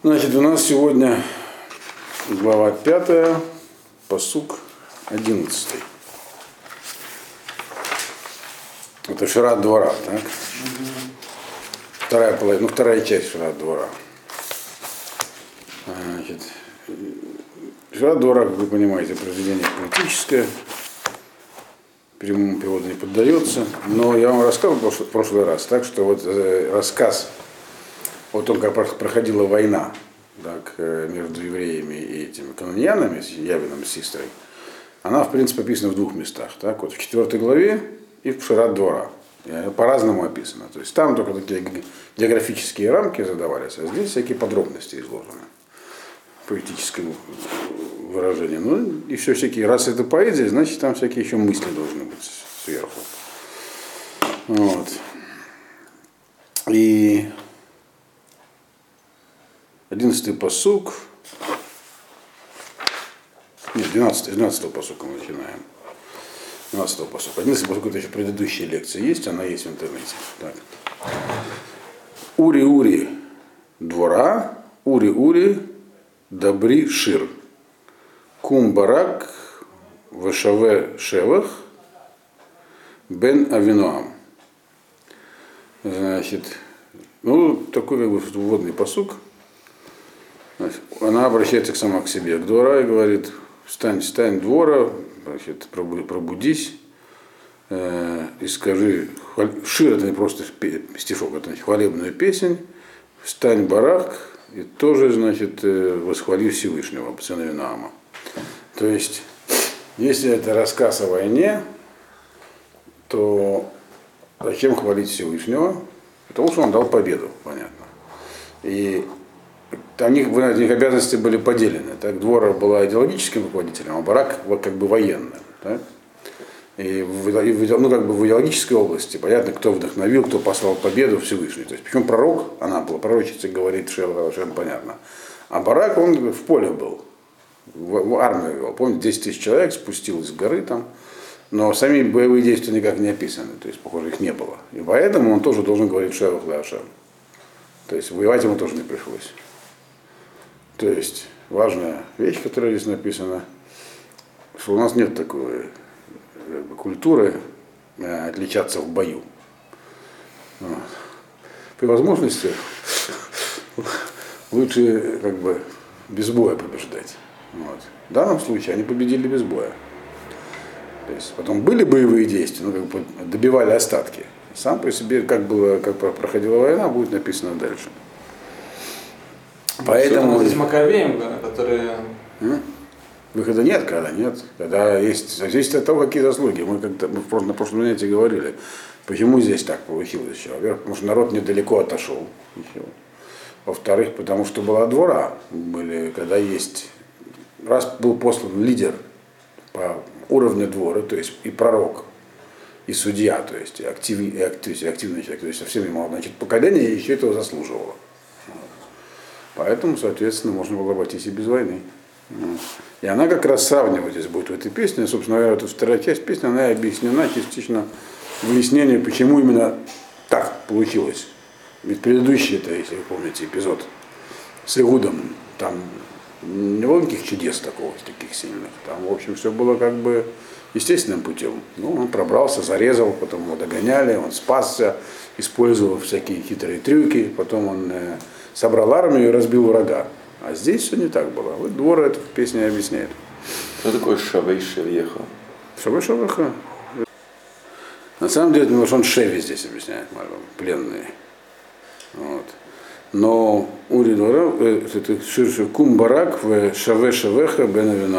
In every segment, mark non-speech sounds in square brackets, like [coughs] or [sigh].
Значит, у нас сегодня глава 5, посук 11. Это Шират двора, так? Вторая половина, ну вторая часть Шират двора. Значит, Шират двора, как вы понимаете, произведение политическое, прямому переводу не поддается. Но я вам рассказывал в прошлый раз, так что вот э, рассказ о том, как проходила война так, э, между евреями и этими каноньянами, Явином с Систрой, она, в принципе, описана в двух местах. Так, вот в четвертой главе и в Шират двора. По-разному описано. То есть там только такие географические рамки задавались, а здесь всякие подробности изложены поэтическим выражением. Ну и все всякие, раз это поэзия, значит там всякие еще мысли должны быть сверху. Вот. И одиннадцатый посук, нет, 12, 12 посука мы начинаем. 12 посука. 11 посук это еще предыдущая лекция есть, она есть в интернете. Так. Ури-ури двора, ури-ури добри шир. Кум барак вешаве шевах бен авинуам. Значит, ну, такой как бы вводный посук. Значит, она обращается к сама к себе, к двора и говорит, встань, встань двора, значит, пробудись э, и скажи, шир это не просто стишок, это хвалебная песня, встань барак, и тоже, значит, э, восхвали Всевышнего, сына. То есть, если это рассказ о войне, то зачем хвалить Всевышнего? Потому что он дал победу, понятно. И у них, вы знаете, их обязанности были поделены. Так, Двора была идеологическим руководителем, а Барак как бы военным. Так? И в, ну, как бы в идеологической области понятно, кто вдохновил, кто послал победу Всевышний. То есть, причем пророк, она была пророчица, говорит совершенно понятно. А Барак, он в поле был, в, в армию вел. Помните, 10 тысяч человек спустилось с горы там, но сами боевые действия никак не описаны, то есть, похоже, их не было. И поэтому он тоже должен говорить Шевах Лашем. То есть, воевать ему тоже не пришлось. То есть, важная вещь, которая здесь написана, что у нас нет такой культуры э, отличаться в бою. Вот. При возможности лучше как бы без боя побеждать. Вот. В данном случае они победили без боя. То есть потом были боевые действия, ну, как бы добивали остатки. Сам по себе, как было, как проходила война, будет написано дальше. Поэтому... Здесь Маковеем, которые... Выхода нет, когда нет. Когда есть, зависит от того, какие заслуги. Мы как-то мы на прошлом занятии говорили, почему здесь так получилось еще. Во-первых, потому что народ недалеко отошел. Во-вторых, потому что была двора. Были, когда есть, раз был послан лидер по уровню двора, то есть и пророк, и судья, то есть и, актив, и актив, активный человек, то есть совсем ему, значит, поколение еще этого заслуживало. Поэтому, соответственно, можно было обойтись и без войны. И она как раз сравнивать здесь будет в этой песне. Собственно говоря, вот вторая часть песни, она объяснена частично выяснение, почему именно так получилось. Ведь предыдущий, это, если вы помните, эпизод с Игудом, там не было никаких чудес такого, таких сильных. Там, в общем, все было как бы естественным путем. Ну, он пробрался, зарезал, потом его догоняли, он спасся, использовал всякие хитрые трюки, потом он э, собрал армию и разбил врага. А здесь все не так было. Вот двор это в песне объясняет. Что такое шавей шевьеха? Шавей шевьеха. На самом деле, что он шеви здесь объясняет, пленные. Вот. Но Ури двора, э, это ширше кум барак в шаве шавеха бен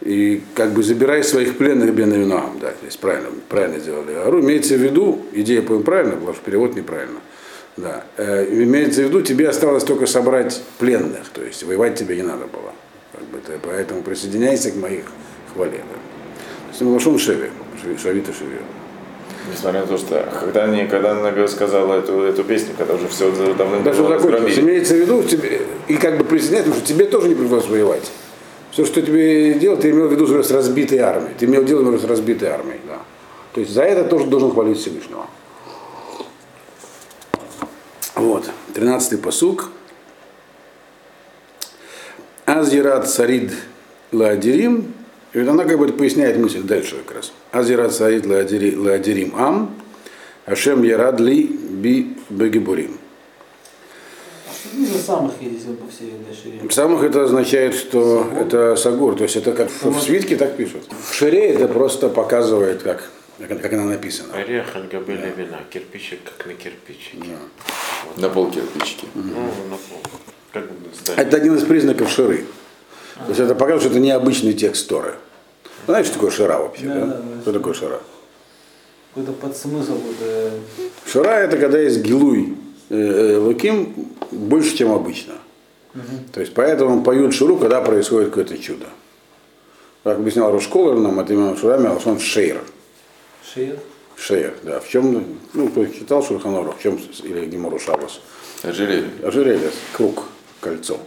И как бы забирай своих пленных бен да, здесь правильно, правильно сделали. Ару имеется в виду, идея, по правильно, потому что перевод неправильно да. Э, имеется в виду, тебе осталось только собрать пленных, то есть воевать тебе не надо было. Как бы, ты, поэтому присоединяйся к моих хвале. Да. То есть Лашон Шеви, Шавита Шеви. Несмотря на то, что когда, они, когда она сказала эту, эту песню, когда уже все давно Даже закончилось. Имеется в виду, тебе, и как бы присоединяйся, потому что тебе тоже не пришлось воевать. Все, что тебе делал, ты имел в виду с разбитой армией. Ты имел дело с разбитой армией. Да. То есть за это тоже должен хвалить Всевышнего. Вот, 13-й посук. Азират Сарид Ладирим, и вот она как бы поясняет мысль дальше как раз. Азират Сарид Ладирим Ам, Ашем Ярадли Би Бегибурим. Самых Самых это означает, что это Сагур, то есть это как в свитке так пишут. В Шире это просто показывает, как, как она написана. Орех альгабе левина, кирпичик как на кирпичике. На пол кирпичики. Ну, на пол. Как. Это один из признаков Ширы. То есть это показывает, что это необычный текст Торы. Знаешь, что такое Шира вообще? Да, Да, да, да. Что такое Шира? Какой-то подсмысл. Это... Шира это когда есть гилуй э, э, луким больше, чем обычно. То есть поэтому поют шуру, когда происходит какое-то чудо. Как объяснял Рушколер нам, это именно Шурами, а он шейр. Шея. Шейр, да. В чем, ну, кто читал Шурханору, в чем, или Гимору Шабас. Ожерелье. Ожерелье, круг, кольцо.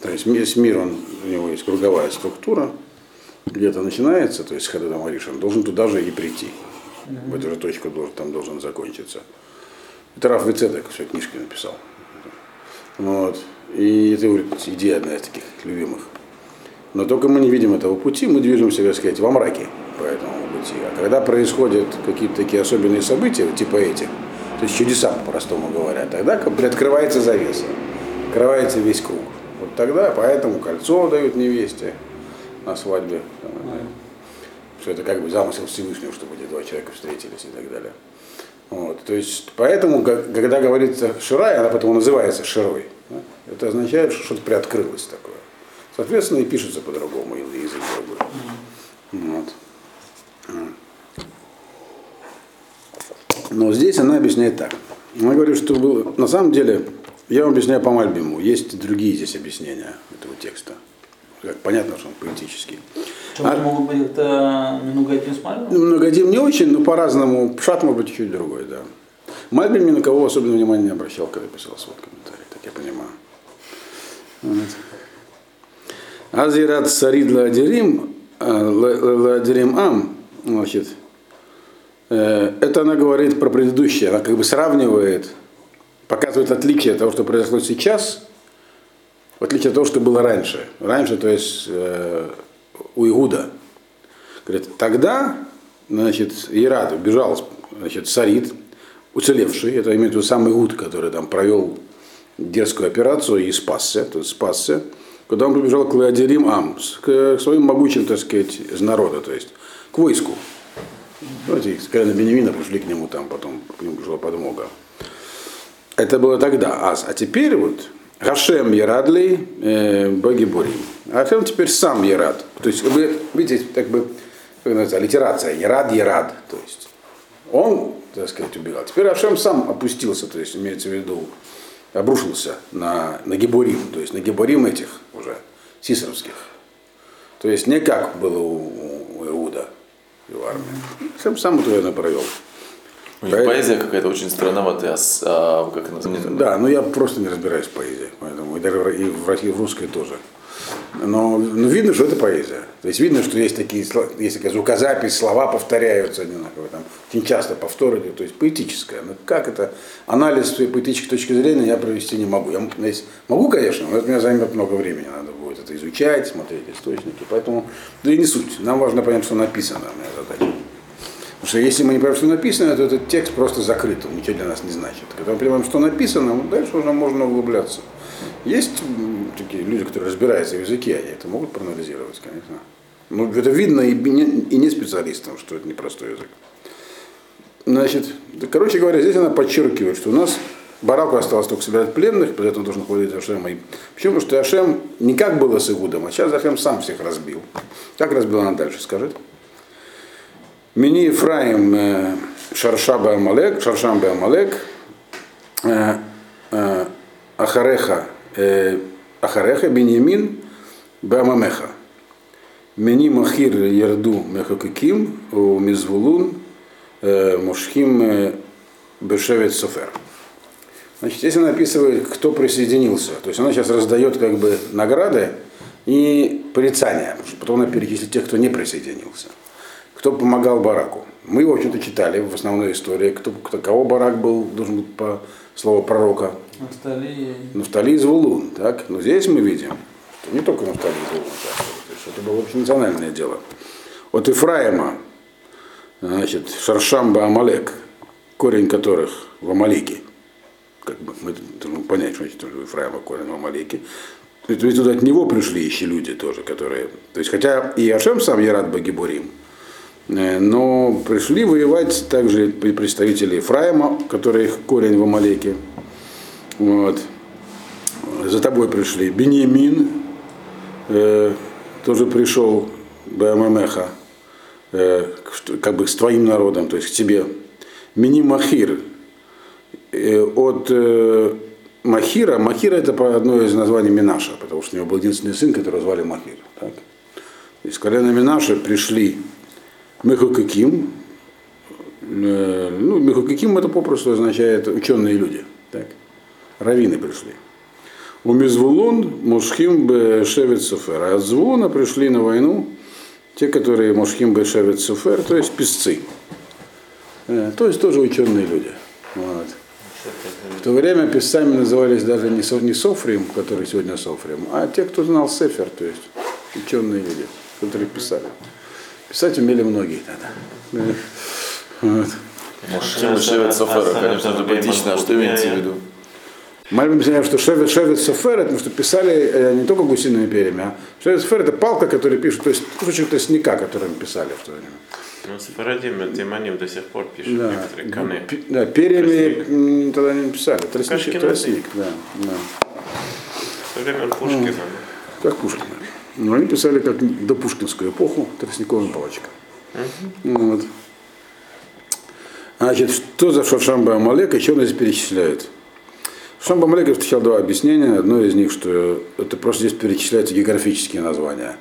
То есть весь мир, он, у него есть круговая структура, где-то начинается, то есть когда там Ариш, он должен туда же и прийти. В эту же точку должен, там должен закончиться. Это Раф Вицедек в своей книжке написал. Вот. И это идея одна из таких любимых. Но только мы не видим этого пути, мы движемся, так сказать, во мраке по этому пути. А когда происходят какие-то такие особенные события, типа этих, то есть чудеса, по-простому говоря, тогда как бы открывается завеса, открывается весь круг. Вот тогда поэтому кольцо дают невесте на свадьбе. Что это как бы замысел Всевышнего, чтобы эти два человека встретились и так далее. Вот, то есть, поэтому, когда говорится Ширай, она потому называется Широй. Это означает, что что-то приоткрылось такое. Соответственно, и пишется по-другому, или язык другой. Вот. Но здесь она объясняет так. Она говорит, что было, на самом деле, я вам объясняю по Мальбиму, есть другие здесь объяснения этого текста. Как понятно, что он поэтический. Чем А- могут быть это Минугадим с Мальвом? Ну, Многодим не очень, но по-разному. Пшат может быть чуть другой, да. Мальбин ни на кого особенного внимания не обращал, когда писал свой комментарий, так я понимаю. Вот. Азират Сарид Ладирим, а, Ла- Ла- Ладирим Ам, значит, э, это она говорит про предыдущее, она как бы сравнивает, показывает отличие от того, что произошло сейчас, в отличие от того, что было раньше. Раньше, то есть э, у Игуда. Говорит, тогда, значит, Ирад убежал, значит, Сарид, уцелевший, это имеет в виду самый Игуд, который там провел дерзкую операцию и спасся, то есть спасся, когда он побежал к Ладирим Ам, с- к своим могучим, так сказать, из народа, то есть к войску. Знаете, из колена Бенемина пришли к нему там, потом к нему пришла подмога. Это было тогда, аз. А теперь вот Гашем Ярадли э, Боги Бурим. А Гашем теперь сам Ярад. То есть, вы видите, как бы, как называется, аллитерация, Ярад, Ярад. То есть, он, так сказать, убегал. Теперь Ашем сам опустился, то есть, имеется в виду, обрушился на, на Гебурим, то есть, на Гебурим этих уже, сисеровских. То есть, не как было у, у Иуда, в армии. Ашем сам это, наверное, провел. У них поэзия какая-то очень странноватая, а а, как она? Да, но я просто не разбираюсь в поэзии, поэтому и даже и в, и в русской тоже. Но, но видно, что это поэзия. То есть видно, что есть такие есть такая звукозапись, слова повторяются одинаково, там, очень часто повторы, то есть поэтическое. Но как это, анализ с поэтической точки зрения я провести не могу. Я есть- могу, конечно, но это мне займет много времени, надо будет это изучать, смотреть источники. Поэтому, да и не суть. Нам важно понять, что написано, моя задача. Потому что если мы не понимаем, что написано, то этот текст просто закрыт, он ничего для нас не значит. Когда мы понимаем, что написано, вот дальше уже можно углубляться. Есть такие люди, которые разбираются в языке, они это могут проанализировать, конечно. Ну, это видно и не, и не специалистам, что это непростой язык. Значит, короче говоря, здесь она подчеркивает, что у нас Бараку осталось только собирать пленных, при этом должен хвалить Ашема. И Почему? Потому что Ашем не как было с Игудом, а сейчас Ашем сам всех разбил. Как разбил она дальше, скажет? Мини Ефраим э, Шаршаба Амалек, Шаршам Амалек, э, э, Ахареха, Ахареха, Беньямин, Бамамеха. Мени Махир Ярду Мехакиким, Мизвулун, Мушхим Бешевет Софер. Значит, здесь она описывает, кто присоединился. То есть она сейчас раздает как бы награды и порицания. что Потом она перечислит тех, кто не присоединился. Кто помогал Бараку. Мы, в общем-то, читали в основной истории, кто, кто, кого Барак был, должен быть по слову пророка. На столе. Нафтали из Вулун. Так? Но здесь мы видим, Не только Нафтали и Звулун участвовали. То есть это было общенациональное дело. От Ифраима, значит, Шаршамба Амалек, корень которых в Амалеке. Как бы мы должны понять, что значит Ифраима корень в Амалеке. То есть туда от него пришли еще люди тоже, которые... То есть хотя и Ашем сам Ярат Багибурим, э, но пришли воевать также представители Ефраима, которые их корень в Амалеке. Вот. За тобой пришли. Беньямин э, тоже пришел БММХа, э, как бы с твоим народом, то есть к тебе. Мини Махир э, от э, Махира. Махира это одно из названий Минаша, потому что у него был единственный сын, которого звали Махир. Так? Из колена Минаша пришли Мехукаким. Э, Ну, Мехукаким это попросту означает ученые люди. Так? Равины пришли. У Мизвулун Мушхим Бешевет Суфер. А от Звуна пришли на войну те, которые Мушхим Бешевет Суфер, то есть писцы. Э, То есть тоже ученые люди. Вот. В то время писцами назывались даже не, Со- не Софрим, который сегодня Софрим, а те, кто знал Сефер, то есть ученые люди, которые писали. Писать умели многие тогда. Да. Вот. Мужчина Шевет Софера, конечно, это поэтично. А что имеете в виду? Мы объясняем, что Шевет, Шевет Софер, это потому что писали э, не только гусиными перьями, а Шевет Софер это палка, которую пишут, то есть кусочек тростника, которым писали в то время. Ну, Сефарадим, Тиманим до сих пор пишут Да. некоторые коны. Пи- да, перьями м, тогда не писали. Тростник, тростник, да, да. Со времен Пушкина. Как Пушкина. Но они писали как до пушкинскую эпоху тростниковым палочкой. Вот. Значит, что за Шашамба Амалек, еще нас здесь перечисляют. Шашамба Амалек встречал два объяснения. Одно из них, что это просто здесь перечисляются географические названия.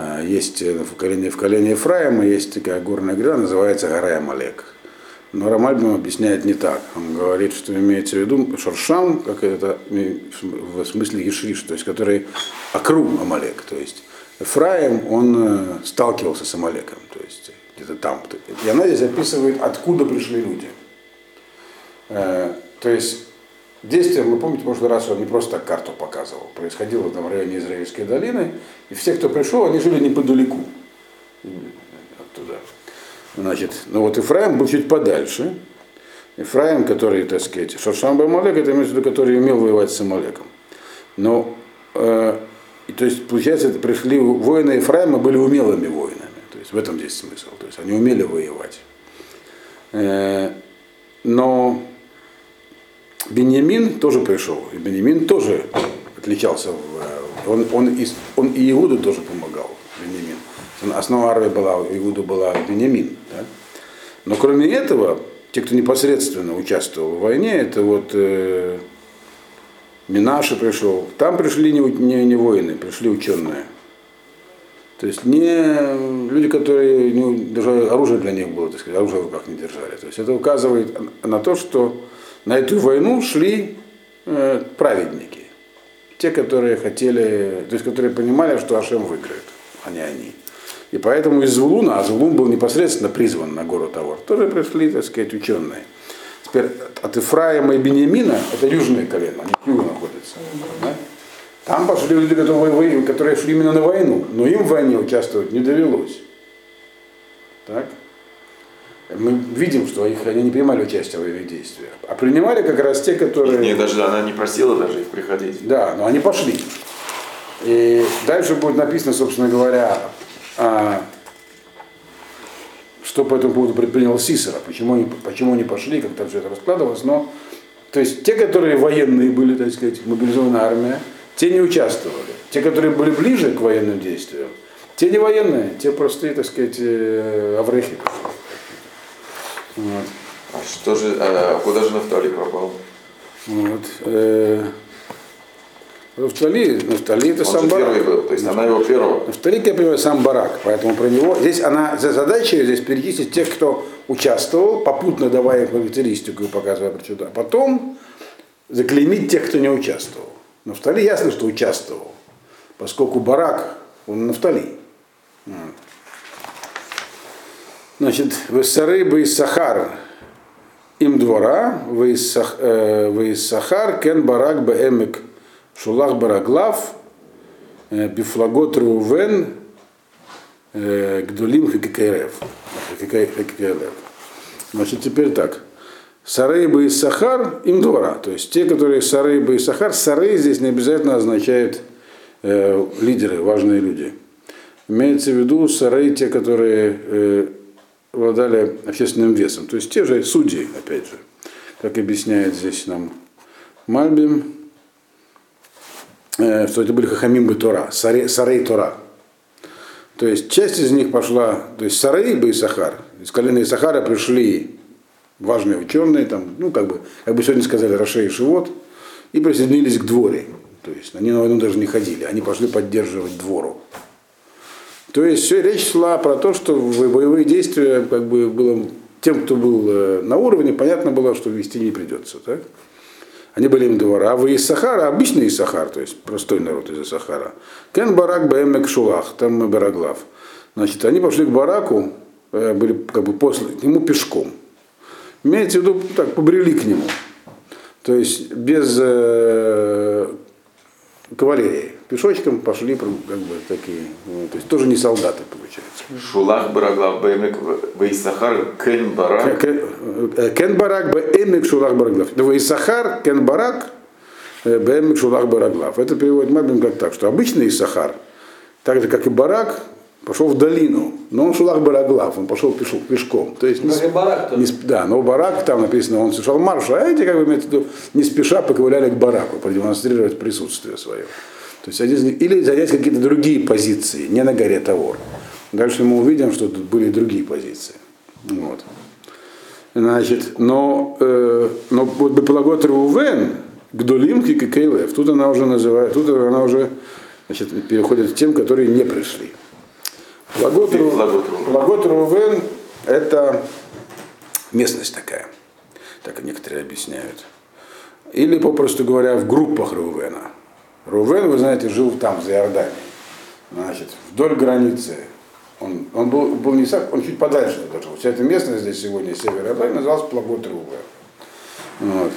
А, Есть э, в колене, в колене Ефраима, есть такая горная гора, называется гора Амалек. Но Рамальбим объясняет не так. Он говорит, что имеется в виду Шаршам, как это в смысле Ешриш, то есть который округ Амалек. То есть Ефраим, он э, сталкивался с Амалеком, то есть где-то там. И она здесь описывает, откуда пришли люди. Э, То есть действие, вы помните, в прошлый раз он не просто так карту показывал. Происходило там в районе Израильской долины, и все, кто пришел, они жили неподалеку оттуда. Значит, ну вот Ифраим был чуть подальше. Ифраим, который, так сказать, Шашам Амалек, это имеется в виду, который умел воевать с Амалеком. Но, э, то есть, получается, пришли воины Ефраима были умелыми воинами. То есть в этом здесь смысл. То есть они умели воевать. Э, но Беньямин тоже пришел. И Беньямин тоже отличался. в- Он, он, и, он и Иуду тоже помогал, Беньямин. Основа армии была, Иуду была Беньямин. Да? Но кроме этого, те, кто непосредственно участвовал в войне, это вот э, Минаши пришел. Там пришли не, не, не воины, пришли ученые. То есть не люди, которые не- даже оружие для них было, так сказать, оружие в руках не держали. То есть это указывает на то, что на эту войну шли э, праведники. Те, которые хотели, то есть которые понимали, что Ашем выиграет, а не они. И поэтому из Звулуна, а Звулун был непосредственно призван на гору Тавор, тоже пришли, так сказать, ученые. Теперь от Ифраима и Бениамина, это южное колено, они к югу находятся. да? Там пошли люди, которые, которые шли именно на войну, но им в войне участвовать не довелось. Так? Мы видим, что их, они не принимали участие в военных действиях. А принимали как раз те, которые... Не, даже она не просила даже их приходить. Да, но они пошли. И дальше будет написано, собственно говоря, а, что по этому поводу предпринял Сисера, почему они, почему они пошли, как там все это раскладывалось. Но, то есть те, которые военные были, так сказать, мобилизованная армия, те не участвовали. Те, которые были ближе к военным действиям, те не военные, те простые, так сказать, э, аврехи. Вот. А что же, а куда же Нафтали пропал? Вот. э, Нафтали, Нафтали это Он сам Барак. первый был, то есть она его первого. Нафтали, я понимаю, сам Барак, поэтому про него, здесь она, за задача здесь перечислить тех, кто участвовал, попутно давая характеристику и показывая причуду, а потом заклеймить тех, кто не участвовал. Нафтали ясно, что участвовал, поскольку Барак, он Нафтали. Вот. Значит, Вессары бы из Сахар им двора, вы из Сахар, кен барак бе эмек шулах бараглав, э, Бифлагот Рувен э, Гдулим Хикикерев. Значит, теперь так. Сарейба и Сахар им двора. То есть те, которые Сарейба и Сахар, Сарей здесь не обязательно означает э, лидеры, важные люди. Имеется в виду Сарей, те, которые э, обладали общественным весом. То есть те же судьи, опять же, как объясняет здесь нам Мальбим, э, что это были Хахамим бы Тора, Сарей, Сарей Тора. То есть часть из них пошла, то есть Сарей бы Сахар, из колена Сахара пришли важные ученые, там, ну, как бы, как бы сегодня сказали, Рашей и Шивот, и присоединились к дворе. То есть они на войну даже не ходили, они пошли поддерживать двору. То есть все речь шла про то, что боевые действия как бы было тем, кто был э, на уровне, понятно было, что вести не придется. Так? Они были им двора. А вы из Сахара, обычный из Сахар, то есть простой народ из Сахара. Кен барак бэмек шулах, там Бараглав. Значит, они пошли к бараку, э, были как бы после, к нему пешком. Имеется в виду, так, побрели к нему. То есть без э, кавалерии. Пешочком пошли, как бы такие, ну, то есть тоже не солдаты, получается. Шулах Бараглав Бэмек Вейсахар Кен Барак. Э, кен барак бэмек шулах бараглав. Вейсахар кен барак э, бэмек шулах бараглав. Это переводит Мабин как так, что обычный Исахар, так же как и барак, пошел в долину, но он шулах бараглав, он пошел пешком. пешком. То есть не, и барак не сп- да, но барак там написано, он совершал марш, а эти, как бы, имеется в виду, не спеша поковыляли к бараку, продемонстрировать присутствие свое. То есть или занять какие-то другие позиции, не на горе Тавор. Дальше мы увидим, что тут были другие позиции. Вот. Значит, но, э, но вот Бепалагот Рувен, Гдулим Кейлев, тут она уже называет, тут она уже значит, переходит к тем, которые не пришли. Плагот Рувен – это местность такая, так некоторые объясняют. Или, попросту говоря, в группах Рувена. Рувен, вы знаете, жил там, за Иорданией. Значит, вдоль границы. Он, он был, был не сам, он чуть подальше туда жил. Вся эта местность здесь сегодня, север Иордании, называлась Плагот Рувен. Вот.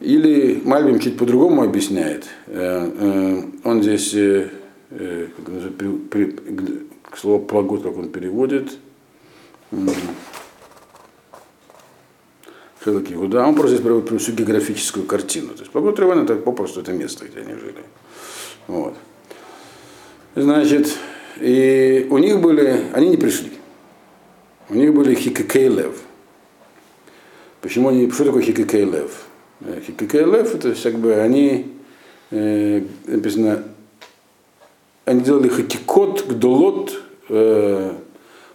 Или Мальбим чуть по-другому объясняет. Э, э, Он здесь, э, к слову плагот, как он переводит, м, Хелек Иуда, он просто здесь приводит прям всю географическую картину. То есть плагот Ревен это попросту это место, где они жили. Вот. Значит, и у них были, они не пришли. У них были хикекейлев. Почему они, что такое хикекейлев? Э, Хикекейлев, это как бы они, э, написано, они делали хатикот, гдолот, э,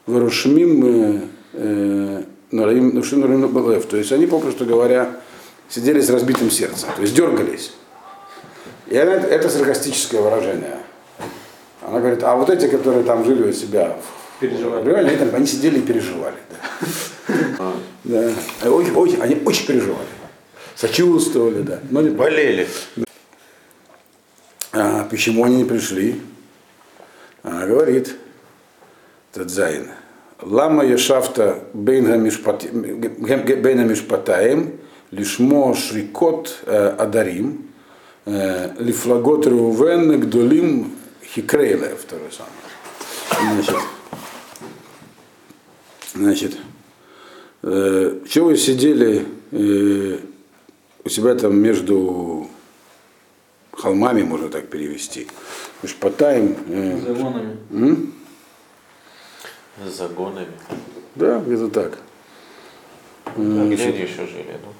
варушмим, э, То есть они, попросту говоря, сидели с разбитым сердцем, то есть дергались. И она, это саркастическое выражение. Она говорит, а вот эти, которые там жили у себя Переживали. они, там, они сидели и переживали. Да. Да. А Очень, очень- они очень переживали. Сочувствовали, да. Но не- Болели. а почему они не пришли? Она говорит, Тадзайн, Лама Бейна Мишпатаем, Лишмо Шрикот э, Адарим, э, Лифлагот Рувен Гдолим Хикрейле, второй самый. Значит, значит э, чего вы сидели э, у себя там между холмами, можно так перевести. Шпатаем. Э, Загонами. м? С загонами. да, где-то так. А где они еще жили? Ну,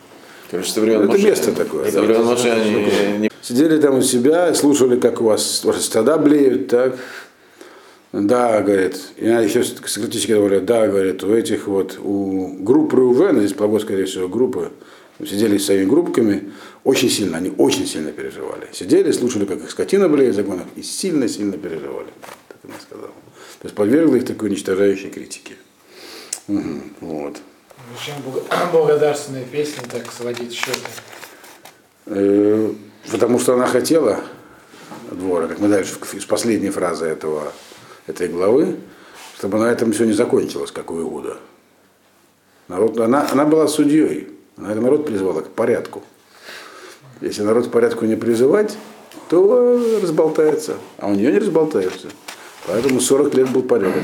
Короче, со времен Это Моше- место такое. Со времен Моше они не Сидели там у себя, слушали, как у вас стада блеют, так. Да, говорит, я еще скептически говорю, да, говорит, у этих вот, у группы РУВН, здесь плагот, скорее всего, группы, сидели с своими группками, очень сильно, они очень сильно переживали. Сидели, слушали, как их скотина блеет в загонах, и сильно-сильно переживали, так она сказала. То есть подвергла их такой уничтожающей критике. Мгм, вот. Зачем [clears throat] благодарственные песни так сводить счеты? Э, Потому что она хотела двора, как мы дальше из последней фразы этого, этой главы, чтобы на этом все не закончилось, как у Иуда. Народ, она, она была судьей, она народ призвала к порядку. Если народ к порядку не призывать, то э, разболтается. А у нее не разболтается. Поэтому 40 лет был порядок.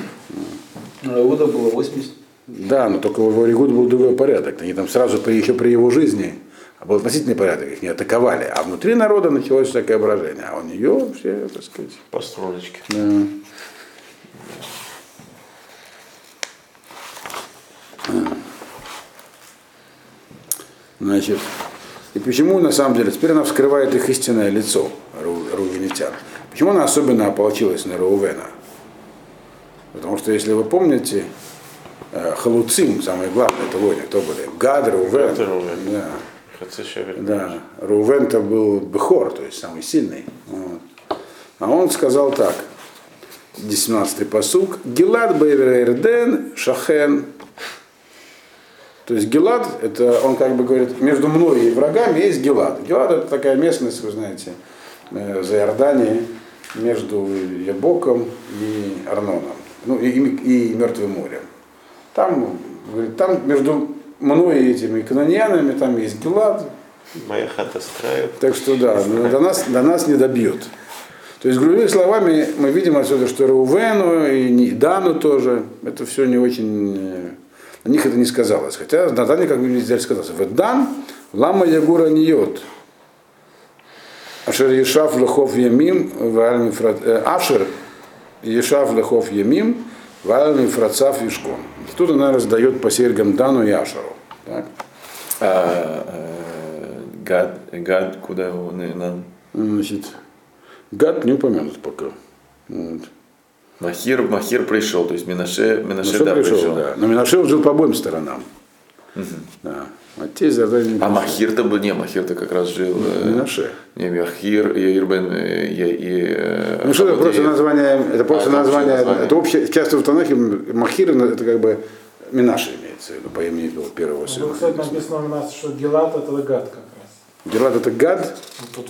А Иуда было 80. Да, но только в Оригуд был другой порядок. Они там сразу при, еще при его жизни а был относительный порядок, их не атаковали. А внутри народа началось всякое брожение. А у нее все, так сказать, По струночке. да. Значит, и почему на самом деле, теперь она вскрывает их истинное лицо, Ру- рувенитян. Почему она особенно ополчилась на Рувена? Потому что, если вы помните, э, Халуцим, самые главные, это воины, кто были? Гад, Рувен. Да. Да, Рувен-то был Бехор, то есть самый сильный. Вот. А он сказал так, 17-й посук, Гилад Бейверден Шахен. То есть Гилад, это он как бы говорит, между мной и врагами есть Гилад. Гилад это такая местность, вы знаете, э, за Иорданией, между Ябоком и Арноном, ну и, и, и Мертвым морем. Там, говорит, там между мной и этими каноньянами, там есть Гилад, Моя хата строит. так что да, но до нас, до нас не добьют. То есть, другими словами, мы видим отсюда, что Рувену и не- Дану тоже, это все не очень, э, на них это не сказалось. Хотя на Дане как бы нельзя сказать. В Дан лама ягура ниот. Ашер Ешав лехов ямим, э, Ашер Ешав лехов ямим, вааль мифрацав вишком. Тут она раздает по серьгам Дану и Ашеру. Так? А э, гад, гад, куда его на- на- Значит, гад не упомянут пока. Вот. Махир, Махир пришел, то есть Минаше, Минаше, что да, пришел, пришел. да. Но Минаше жил по обоим сторонам. Да. А те из Иордании А Махир-то был, не, Махир-то как раз жил. э, Минаше. Не, Махир, Яир бен, э, Я- и... э, Ну что это просто название, это просто А, название, это общее, часто в Танахе Махир, это как бы Минаше имеется в виду, по имени его первого сына. Ну, кстати, написано у нас, что Гелат это гад как раз. Гелад это гад. Ну, тут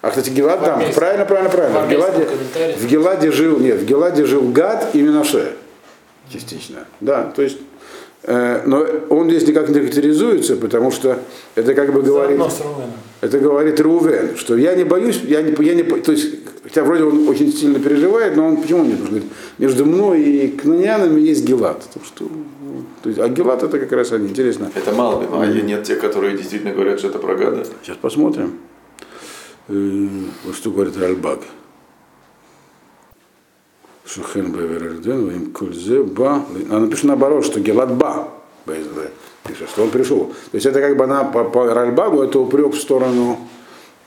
А, кстати, Гелад, армейском- правильно, правильно, правильно. в Геладе, в Геладе жил, нет, в Геладе жил гад и Минаше. Частично. Да, то есть, но он здесь никак не характеризуется, потому что это как бы говорит... Это говорит Рувен, что я не боюсь, я не, я не, то есть, хотя вроде он очень сильно переживает, но он почему нет? Он говорит, между мной и кнанянами есть Гелат. Так что, то есть, а Гелат это как раз они, интересно. Это Малбим, а нет тех, которые действительно говорят, что это про гада. Сейчас посмотрим. Э, Вот что говорит Ральбаг. Шухен Беверерден, им Кульзе Ба. Она напишет наоборот, что Гелат Ба. Пишет, что он пришел. То есть это как бы она по, по Ральбагу это упрек в сторону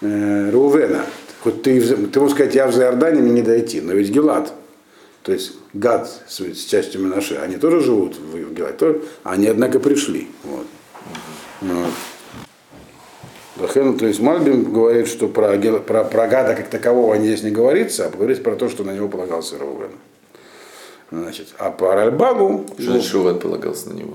э, Рувена. Хоть ты, ты можешь сказать, я в Иордане, мне не дойти, но ведь Гелат, то есть Гад с, с частью Минаше, они тоже живут в, в Гелате, они, однако, пришли. Вот. Вот. Лахен, то есть Мальбим говорит, что про, про, про Гада как такового здесь не говорится, а говорится про то, что на него полагался Рувен. Значит, а по Ральбагу, Что значит Рувен полагался на него?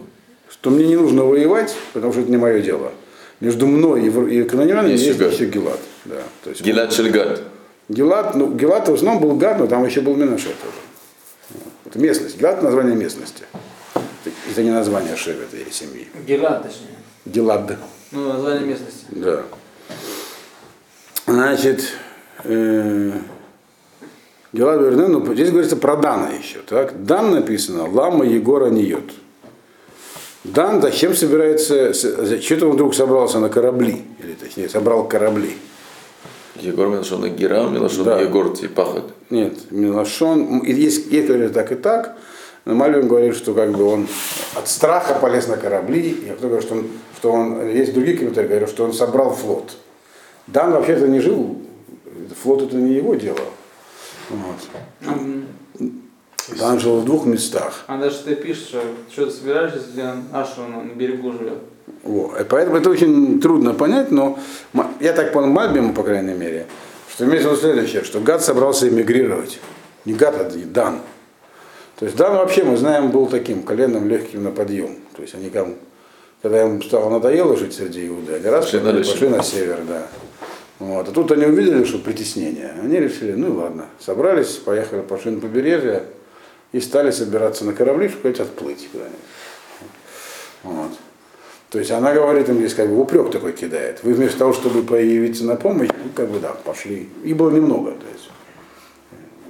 что мне не нужно воевать, потому что это не мое дело. Между мной и, и канонянами Есть есть, еще Гелат. Да, то есть Гилад Шельгад. Гелат, ну, Гелат в основном был Гад, но там еще был Минаше тоже. Это местность. Гелат название местности. Это- Это не название Шевета или семьи. Гелат, точнее. Гелад. Ну, название местности. Да. Значит, э, Гелад Вернен, ну, здесь говорится про Дана еще. Так? Дан написано, Лама Егора Ниот. Дан зачем собирается, что-то он вдруг собрался на корабли, или точнее, собрал корабли. Егор Милашон и Гера, Милашон Да. Егор Типахат. Нет, Милашон, и есть, есть так и так, но Мальвин говорит, что как бы он от страха полез на корабли, и кто говорит, что он, что он, есть другие комментарии, говорят, что он собрал флот. Дан вообще-то не жил, флот это не его дело. Вот. Дан жил в двух местах. А даже ты пишешь, что что ты собираешься, если Ашу на, берегу живет. Во. И поэтому это очень трудно понять, но я так понял Мальбиму, по крайней мере, что имеется в виду следующее, что Гад собрался эмигрировать. Не Гад, а Дан. То есть Дан вообще, мы знаем, был таким коленом легким на подъем. То есть они там, когда им стало надоело жить среди Иуды, они раз Пошли пошли, на север, да. Вот. А тут они увидели, что притеснение. Они решили, ну ладно, собрались, поехали, пошли на побережье и стали собираться на корабли, чтобы хоть отплыть куда-нибудь. Вот. То есть она говорит им здесь как бы упрек такой кидает. Вы вместо того, чтобы появиться на помощь, ну, как бы да, пошли. И было немного. То есть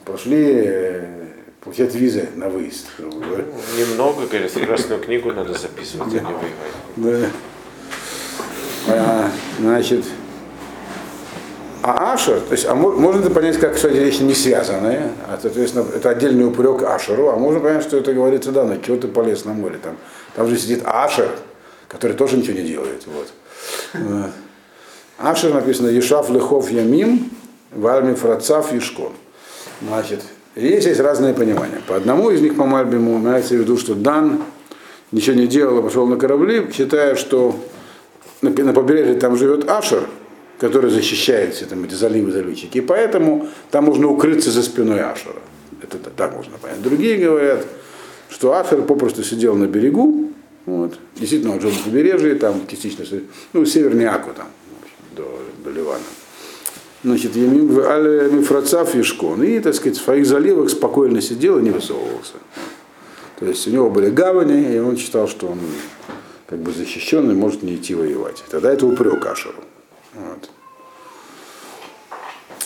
пошли э, получать визы на выезд. говоря. Немного, говорится, красную книгу надо записывать, а не воевать. Да. А, значит, а Ашер, то есть, а мо- можно это понять, как эти вещи не связанные, а, соответственно, это отдельный упрек Ашеру, а можно понять, что это говорится, да, ну чего ты полез на море, там, там же сидит Ашер, который тоже ничего не делает, вот. Вот. Ашер написано Ешав Лехов Ямим, Вальми Фрацав Ешкон. Значит, здесь есть разные понимания. По одному из них по Мальбиму имеется в виду, что Дан ничего не делал, а пошел на корабли, считая, что на, на побережье там живет Ашер, который защищает все там эти заливы заливчики, и поэтому там можно укрыться за спиной Ашера. Это так можно понять. Другие говорят, что Ашер попросту сидел на берегу, вот. действительно он жил на побережье, там частично, ну, северный Аку там, до, до Ливана. Значит, Емим в Але Мифрацав Ешкон. И, так сказать, в своих заливах спокойно сидел и не высовывался. То есть у него были гавани, и он считал, что он как бы защищен и может не идти воевать. Тогда это упрек Ашеру. Вот.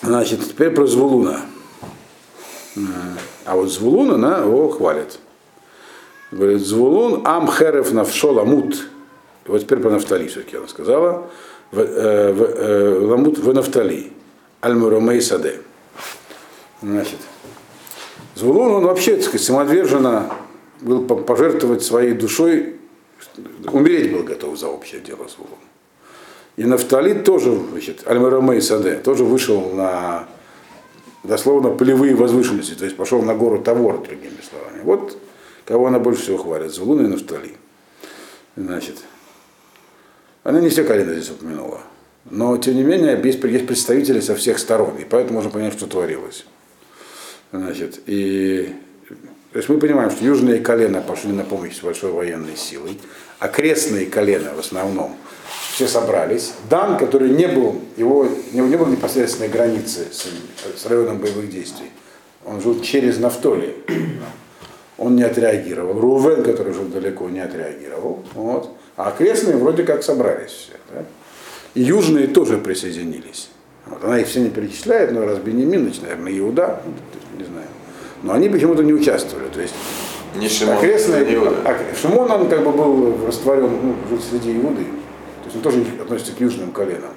Значит, теперь про Звулуна. А вот Звулуна на, его хвалит. Говорит, Звулун ам херев навшол амут. Вот теперь про Нафтали все-таки она сказала. В, э, в, э, ламут в Нафтали. Аль-Муромей Саде. Значит, Звулун, он вообще, так сказать, самоотверженно был по- пожертвовать своей душой, умереть был готов за общее дело Звулун. И Нафтали тоже, значит, Аль-Муромей Саде, тоже вышел на дословно полевые возвышенности, то есть пошел на гору Тавор, другими словами. Вот кого она больше всего хвалит, Звулун и Нафтали. Значит, она не все колено здесь упомянула. Но, тем не менее, есть, есть представители со всех сторон, и поэтому можно понять, что творилось. Значит, и то есть мы понимаем, что южные колена пошли на помощь с большой военной силой, окрестные колена в основном все собрались. Дан, который не был, его, него не было непосредственной границы с, с районом боевых действий, он жил через Нафтоли, он не отреагировал. Рувен, который жил далеко, не отреагировал. Вот. А окрестные вроде как собрались все. да. И южные тоже присоединились. Вот. Она их все не перечисляет, но раз Бенемин, значит, наверное, Иуда, не знаю. Но они почему-то не участвовали. То есть Не Шимон, окрестные, не Иуда. Шимон, он как бы был растворен ну, среди Иуды. То есть он тоже относится к южным коленам.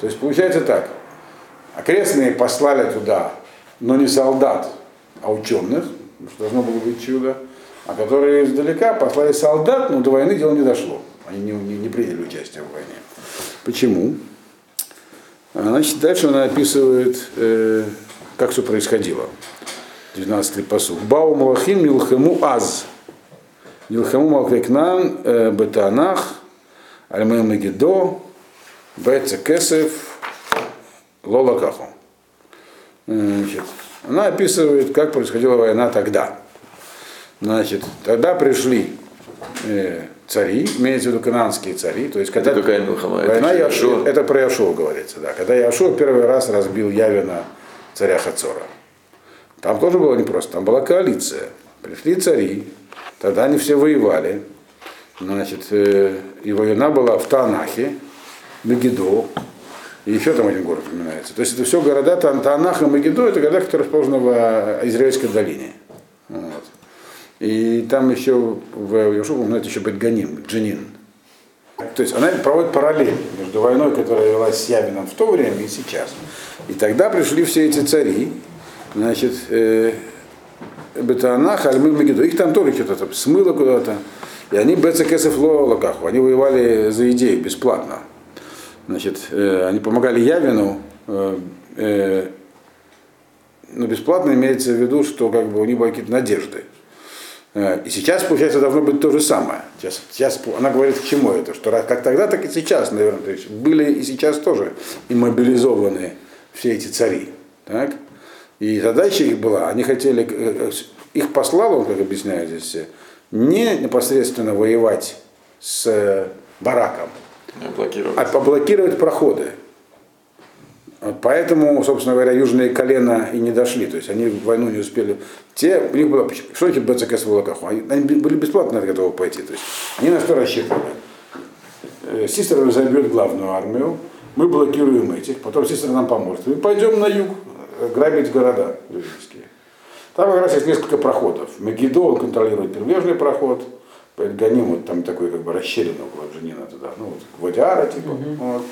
То есть получается так. Окрестные послали туда, но не солдат, а ученых, что должно было быть чудо, а которые издалека послали солдат, но до войны дело не дошло. Они не, не- не приняли участие в войне. Почему? Значит, дальше она описывает, э, как все происходило. 12-й посуд. Бау Малахим Милхему Аз. Милхему Малквекнан э, Бетанах, Альме Мегидо, Беце Кесев, Лола Каху. Значит, она описывает, как происходила война тогда. Значит, тогда пришли э, цари, имеется в виду кананские цари, то есть когда Это какая Милхама? Это война Яшуа, Яшуа? это про Яшуа говорится, да. Когда Яшуа первый раз разбил Явина царя Хацора. Там тоже было непросто, там была коалиция. Пришли цари, тогда они все воевали. Значит, э, и война была в Танахе, Мегидо, и еще там один город упоминается. То есть это все города Тан- Танах и Мегидо, это города, которые расположены в э, Израильской долине. Вот. И там еще в Яшуа упоминается еще Бетганим, Джанин. То есть она проводит параллель между войной, которая велась с Явином в то время и сейчас. И тогда пришли все эти цари, значит, э, Бетанах, Альмы, Мегидо. Их там тоже что-то смыло куда-то. И они Бецекесов Локаху, они воевали за идею бесплатно. Значит, э, они помогали Явину, э, э, но бесплатно имеется в виду, что как бы у них были какие-то надежды. Э, И сейчас, получается, должно быть то же самое. Сейчас, сейчас она говорит, к чему это, что как тогда, так и сейчас, наверное, то есть были и сейчас тоже иммобилизованы все эти цари. Так? И задача их была, они хотели, э, э, их послал, он, как объясняют здесь все, не непосредственно воевать с бараком, Блокировать. а поблокировать проходы. Вот Поэтому, собственно говоря, южные колена и не дошли, то есть они в войну не успели. Те, у них было, что эти БЦК с Волокаху? Они, они были бесплатно готовы пойти, то есть они на что рассчитывали? э, Систер разобьет главную армию, мы блокируем этих, потом Систер нам поможет. Мы пойдем на юг э, грабить города еврейские. Там как раз есть несколько проходов. Мегидо, он контролирует прибрежный проход, Ганим, вот там такой как бы расщелина около Джанина туда, ну вот, Вадиара типа, вот,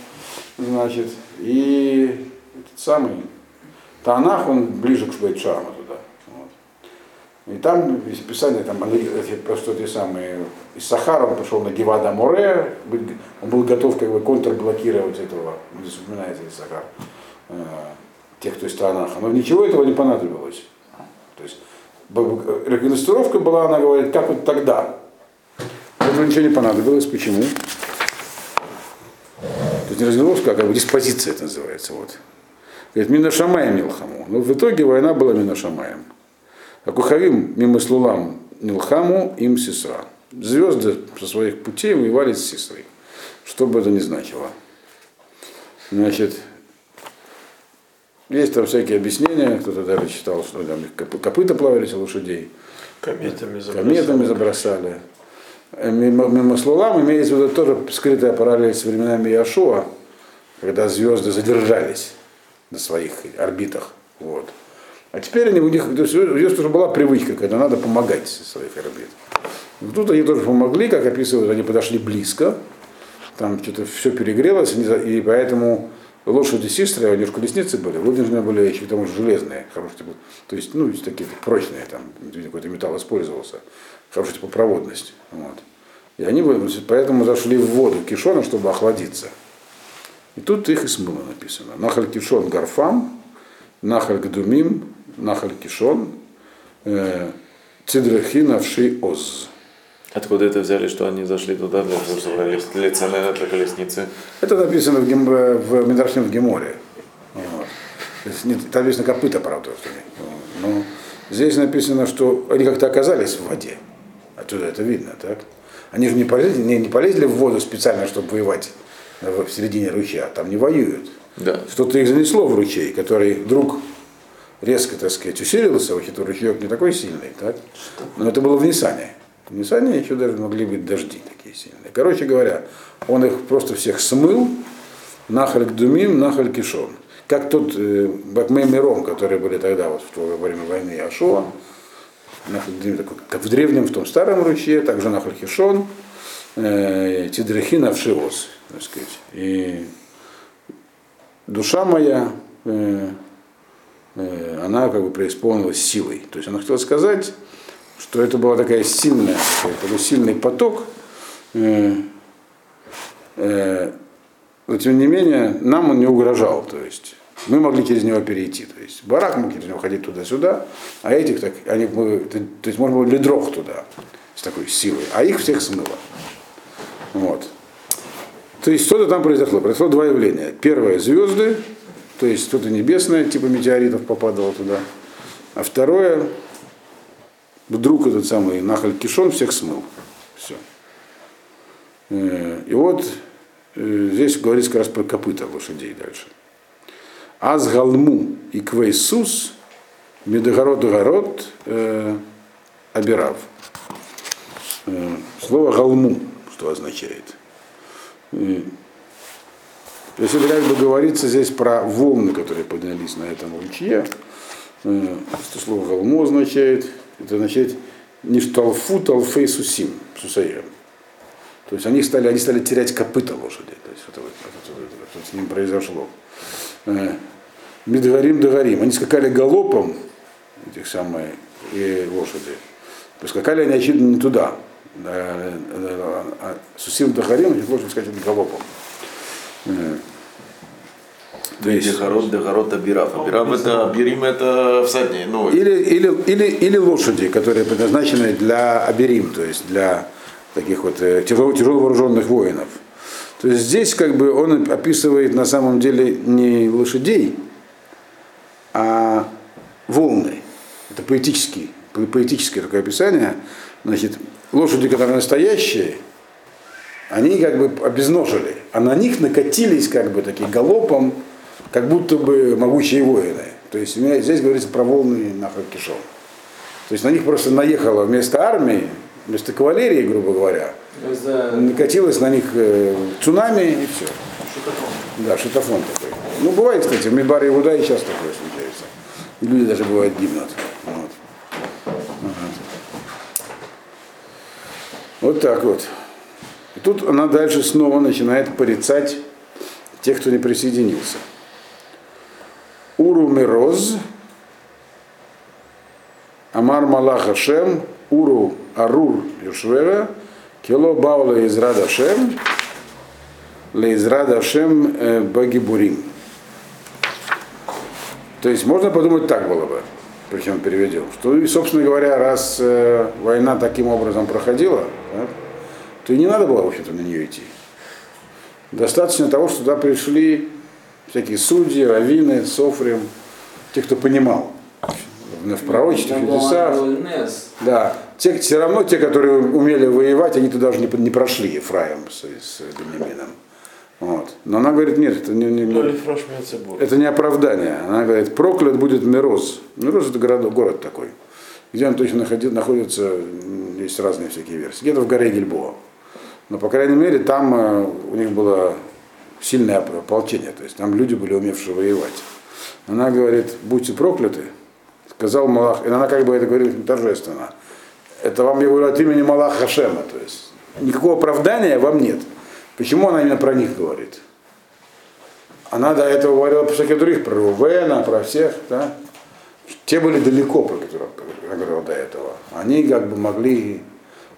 значит, и этот самый Танах, он ближе к Бейтшаму туда. Вот. И там есть писание, там просто те самые, из Сахара он пошел на Гевада Море, он был готов как бы контрблокировать этого, здесь упоминается из Сахар, э, тех, кто из Танаха, но ничего этого не понадобилось. То есть реконструировка была, она говорит, как вот тогда. Этого ничего не понадобилось. Почему? То есть не разгрузка, а как бы диспозиция это называется. Вот. Говорит, Минашамаем Милхаму. Но в итоге война была Минашамаем. А Кухавим мимо Слулам Нилхаму им Сесра. Звезды со своих путей воевали с Сесрой. Что бы это ни значило. Значит, есть там всякие объяснения, кто-то даже читал, что там копыта плавились у лошадей, Кометами кометами забросали. Э, Мимо, мимо Слулам имеется в виду тоже скрытая параллель с временами Яшуа, когда звезды задержались на своих орбитах. Вот. А теперь они, у них у звезд уже была привычка, когда надо помогать со своих орбит. И Тут они тоже помогли, как описывают, они подошли близко, там что-то все перегрелось, и поэтому лошади сестры, у них колесницы были, вынуждены были еще к тому же железные, хорошие, то есть, ну, такие прочные, там, какой-то металл использовался, хорошая типа проводность. Вот. И они поэтому зашли в воду Кишона, чтобы охладиться. И тут их и смыло написано. Нахаль Кишон Гарфам, Нахаль Гдумим, Нахаль Кишон, э, Цидрахин Авши Оз. Откуда это взяли, что они зашли туда для того, чтобы лица на этой колеснице? Это написано в, гем, э, в Медрашне в Геморе. Вот. Нет, там написано копыта, правда. что ли. Но здесь написано, что они как-то оказались в воде. Отсюда это видно, так? Они же не полезли, не, не полезли в воду специально, чтобы воевать в, середине ручья. Там не воюют. Да. Что-то их занесло в ручей, который вдруг резко, так сказать, усилился, это ручеек не такой сильный, так? Но это было в Нисане. В Нисане еще даже могли быть дожди такие сильные. Короче говоря, он их просто всех смыл, нахаль Думим, нахаль Кишон. Как тот э, Бакмей Миром, которые были тогда вот, в то время войны Ашуа, как в древнем, в том старом ручье, также нахаль Кишон, э, Тидрахин Авшиос, так сказать. И душа моя, э, э, она как бы преисполнилась силой. То есть она хотела сказать, что это была такая сильная, такой сильный поток, э, э, но тем не менее нам он не угрожал. То есть мы могли через него перейти. То есть барак мог через него ходить туда-сюда, а этих так, они, мы, то, есть можно было ледрох туда с такой силой, а их всех смыло. Вот. То есть что-то там произошло. Произошло два явления. Первое звезды, то есть что-то небесное, типа метеоритов попадало туда. А второе, вдруг этот самый Нахаль Кишон всех смыл. Все. И вот э, здесь говорится как раз про копыта лошадей дальше. Аз галму и квейсус медогород город э, абирав. Э, Слово галму, что означает. И, То есть это как бы говорится здесь про волны, которые поднялись на этом ручье. Э, Что слово галму означает? Это означает не шталфу, талфей сусим, сусаем. То есть они стали, они стали терять копыта лошади. То есть это, это, вот- это, вот с ним произошло. Э, Медгарим Дагарим. Они скакали галопом, этих самые и лошади. Поскакали они, очевидно, не туда. Да, э, э, Сусим Дахарим, они лошади скачали галопом. То есть, Дегород, Дегород, Абирав. Абирав это, Абирим это всадники. Ну, или, или, или, или лошади, которые предназначены для аберим, то есть для таких вот тяжело, тяжело вооруженных воинов. То есть здесь как бы он описывает на самом деле не лошадей, а волны. Это поэтический, по- поэтическое такое описание. Значит, лошади, которые настоящие, они как бы обезножили, а на них накатились как бы такие галопом, как будто бы могучие воины. То есть здесь говорится про волны нахуй кишов. То есть на них просто наехала вместо армии вместо кавалерии, грубо говоря, накатилось на них э, цунами и все. шутаком. Да, шитофон такой. Ну, бывает, кстати, в Мидбаре Иуда и сейчас такое случается. И люди даже бывают гибнут. Вот. Вот так вот. И тут она дальше снова начинает порицать тех, кто не присоединился. Уру Мироз, Амар Малах Ашем, Уру Арур Юшвера, Кило Баула Израд Ашем, Лейзрад Ашем э, Багибурим. То есть можно подумать так было бы, причем переведем, что, и, собственно говоря, раз э, война таким образом проходила, так, то и не надо было, в общем-то, на нее идти. Достаточно того, что туда пришли всякие судьи, раввины, софрим, те, кто понимал в, пророчестве, в чудесах. Да, те, все равно те, которые умели воевать, они туда даже не, не прошли, Ефраим с, с Бенемином. Вот. Но она говорит, нет, это не, не- не- это не оправдание. Она говорит, проклят будет Мироз. Мироз это город, город такой. Где он точно находи- находится, есть разные всякие версии. Где-то в горе Гильбоа. Но, по крайней мере, там э, у них было сильное оп- ополчение. То есть там люди были умевшие воевать. Она говорит, будьте прокляты, сказал Малах. И она как бы это говорит торжественно. Это вам, я говорю, от имени Малаха Хашема. То есть никакого оправдания вам нет. Почему она именно про них говорит? Она до этого говорила про всяких других, про Рувена, про всех, да? Те были далеко, про которых я говорил до этого. Они как бы могли,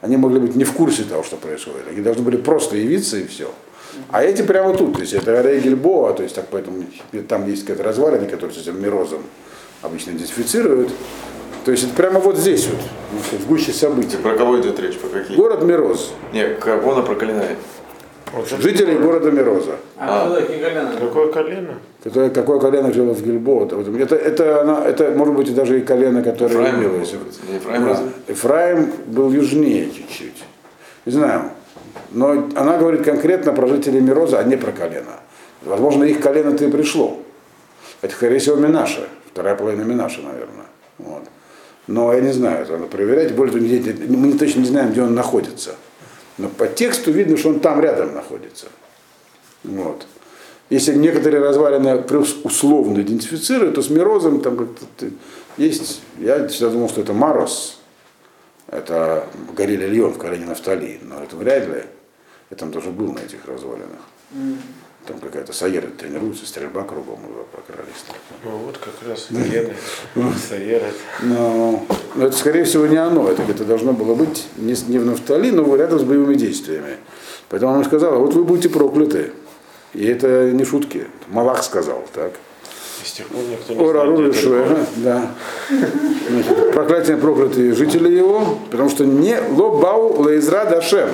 они могли быть не в курсе того, что происходит. Они должны были просто явиться и все. А эти прямо тут, то есть это Горея Гильбоа, то есть так поэтому там есть какая-то развалина, которую с этим мирозом обычно идентифицируют. То есть это прямо вот здесь вот, в гуще событий. Про кого идет речь? Про какие? Город Мироз. Не, кого она проклинает? Жители города Мироза. А, кто такие Галяна? Какое колено? Которое, какое колено жило в Гильбоа. Вот Это, это, она, это может быть и даже и колено, которое был, не Ефраим Да. Эфраим был южнее чуть-чуть. Не знаю. Но она говорит конкретно про жителей Мироза, а не про колено. Возможно, их колено-то и пришло. Это, скорее всего, Минаша. Вторая половина Минаша, наверное. Вот. Но я не знаю, это надо проверять. Более того, мы точно не знаем, где он находится. Но по тексту видно, что он там рядом находится. Вот. Если некоторые развалины условно идентифицируют, то с Мирозом там есть, я всегда думал, что это Марос, это горели льон в колене Нафтали, но это вряд ли, я там тоже был на этих развалинах. Там какая-то Саера тренируется, стрельба кругом его покрались. Ну вот как раз [laughs] Саера. Но, но это, скорее всего, не оно. Это где-то должно было быть не, не в Нафтали, но рядом с боевыми действиями. Поэтому она сказала, вот вы будете прокляты. И это не шутки. Малах сказал так. И с тех пор никто не Ора это Рулишуэ, да. Проклятие проклятые жители его, потому что не лобау лаизра дашем.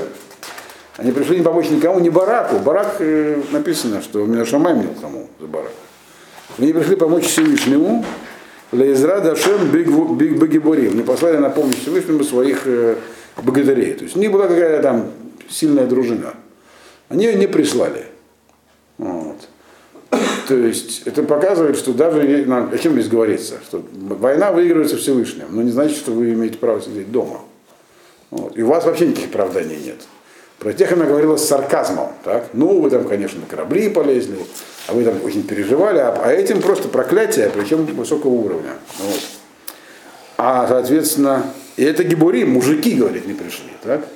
Они пришли не помочь никому, не Бараку. Барак э, написано, что меня Шамай мне кому за Барак. Они пришли помочь Всевышнему, лаизра дашем биг биг багиборим. Не послали на помощь Всевышнему своих э, богатырей. То есть у них была какая-то там сильная дружина. Они ее не прислали. Вот. То есть это показывает, что даже о чем здесь говорится, что война выигрывается Всевышним, но не значит, что вы имеете право сидеть дома. Вот. И у вас вообще никаких оправданий нет. Про тех она говорила с сарказмом. Так? Ну, вы там, конечно, на корабли полезли, а вы там очень переживали, а, а этим просто проклятие, причем высокого уровня. Вот. А, соответственно, и это гибури, мужики, говорит, не пришли. Так?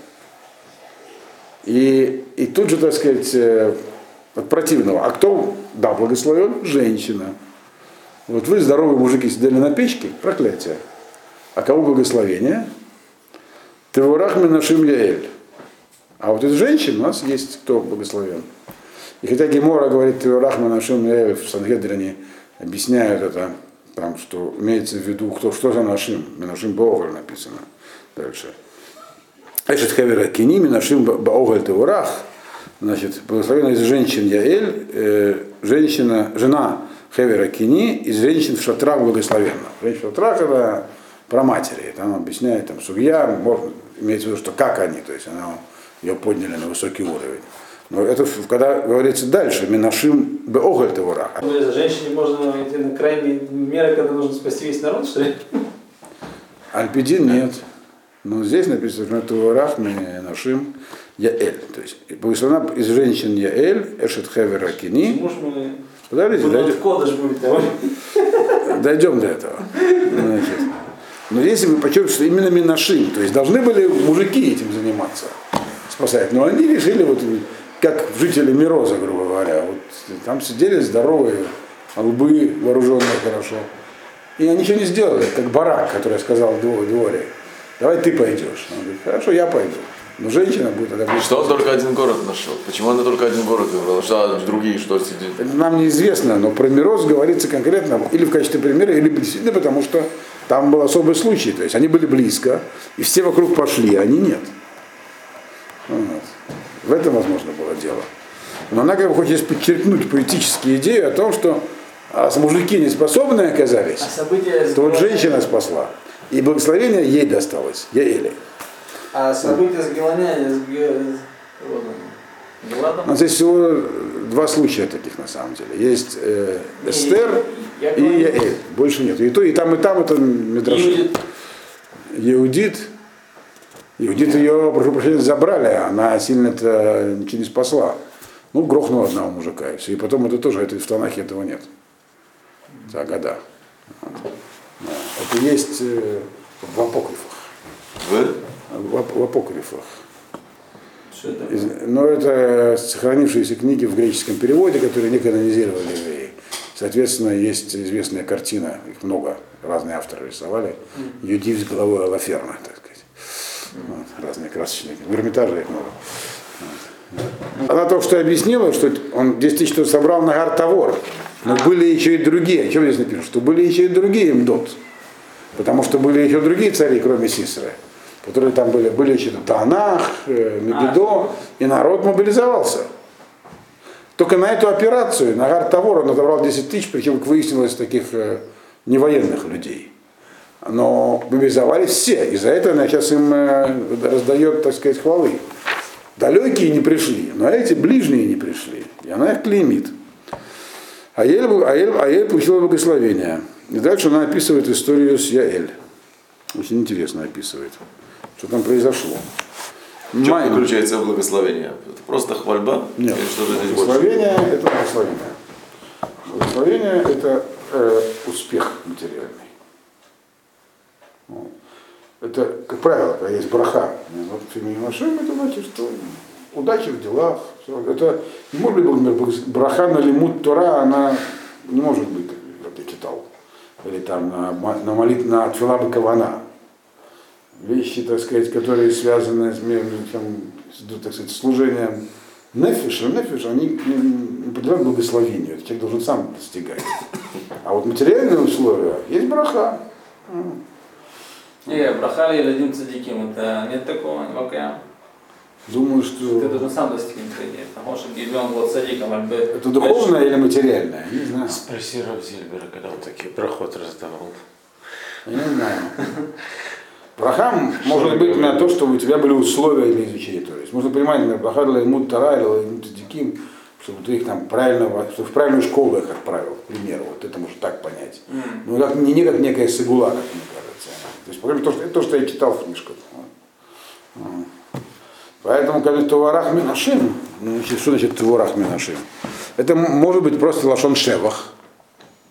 И, и тут же, так сказать, э, от противного. А кто, да, благословен? Женщина. Вот вы, здоровые мужики, сидели на печке, проклятие. А кого благословение? Тевурах Минашим Яэль. А вот из женщин у нас есть кто благословен. И хотя Гемора говорит Тевурах Минашим Яэль в Сангедрине объясняют это, там, что имеется в виду, кто, что за Нашим. Минашим Боголь написано дальше. Эшет Хевера Кини, Минашим Баогаль Тевурах, значит, благословена из женщин Яэль, э, женщина, жена Хевера Кини, из женщин в шатрах благословенна. Женщина в шатрах это про матери, там объясняет, там, судья, можно, имеется в виду, что как они, то есть она, ее подняли на высокий уровень. Но это когда говорится дальше, Минашим Беогаль Тевурах. Ну, за женщине можно идти на крайние меры, когда нужно спасти весь народ, что ли? Альпидин нет. Но здесь написано, что Туарах Нашим Яэль. То есть благословена из женщин Яэль, Эшет Хевер Акини. Подождите, дойдем, дойдем до этого. Значит, но здесь мы подчеркиваем, что именно Минашим, то есть должны были мужики этим заниматься, спасать. Но они решили, вот, как жители Мироза, грубо говоря, вот, там сидели здоровые, лбы вооруженные хорошо. И они ничего не сделали, как барак, который сказал Дво- Дворе. Давай ты пойдешь. Он говорит, хорошо, я пойду. Но женщина будет тогда будет Что он только один город нашел? Почему он только один город выбрал? Что другие что сидит? Это нам неизвестно, но про Мироз говорится конкретно или в качестве примера, или действительно потому, что там был особый случай. То есть они были близко, и все вокруг пошли, а они нет. Вот. В этом, возможно, было дело. Но она как бы хочет подчеркнуть поэтические идеи о том, что а, мужики не способные оказались, А события то вот женщина спасла. И благословение ей досталось, Яэле. А события с Геланяне, с Геладом? Здесь всего два случая таких на самом деле. Есть э, Эстер я и говорю- Яэль. Больше нет. И то, и там, и там это Медраши. Иудит. Иудит. Иудит ее, прошу прощения, забрали, а она сильно-то ничего не спасла. Ну, грохнула одного мужика, и все. И потом это тоже, это в Танахе этого нет. За года. Да. Это есть э, в апокрифах. В, ап- в апокрифах. Это? Из- Но это сохранившиеся книги в греческом переводе, которые не канонизировали евреи. Соответственно, есть известная картина, их много, разные авторы рисовали, Юдив с головой Алаферна, так сказать. Вот, разные красочные, в Эрмитаже их много. Вот. Она только что объяснила, что он 10 тысяч собрал на Гартавор, но были еще и другие. О чем здесь написано? Что были еще и другие МДОТ. Потому что были еще другие цари, кроме Сисры, которые там были. Были еще Танах, э, Мегидо, и народ мобилизовался. Только на эту операцию, на Гар-Тавор, он отобрал 10 тысяч, причем, как выяснилось, таких э, невоенных людей. Но мобилизовались все, и за это она сейчас им э, раздает, так сказать, хвалы. Далекие не пришли, но эти ближние не пришли, и она их клеймит. Аэль, Аэль, Аэль получила благословение. И дальше она описывает историю с Яэль. Очень интересно описывает, что там произошло. В чем Майм. заключается благословение? Это просто хвальба? Нет, Или что благословение – это благословение. Благословение – это э, успех материальный. Вот. Это, как правило, когда есть браха, это значит, что удачи в делах. всё. Это не может быть, например, браха на лимут Тора, она не может быть, как я читал. Или там на, на молитву, на Тфилаба Кавана. Вещи, так сказать, которые связаны с, тем, с, так сказать, служением нефиша, нефиш, они не, подлежат благословению. Это человек должен сам достигать. А вот материальные условия, есть браха. Не, браха Ядим Цадиким, это нет такого, не каям. Думаю, Ты что должен сам достигнуть идеи. Потому что Гильон был цадиком, альбе. это духовное или материальное, не знаю. Спроси Рав Зильбера, когда он такие проход раздавал. Я не знаю. Браха может быть на то, чтобы у тебя были условия для изучения. То есть можно понимать, например, браха для имут тара или имут диким, чтобы ты их там правильно, в правильную школу их отправил, к примеру. Вот это можно так понять. Ну, как, не, не как некая сигула, как мне кажется. То есть, по крайней мере, то, что, это то, что я читал в книжках. Вот. Поэтому, когда Туварах Минашим, ну, значит, что значит Туварах Минашим? Это может быть просто лашон шевах,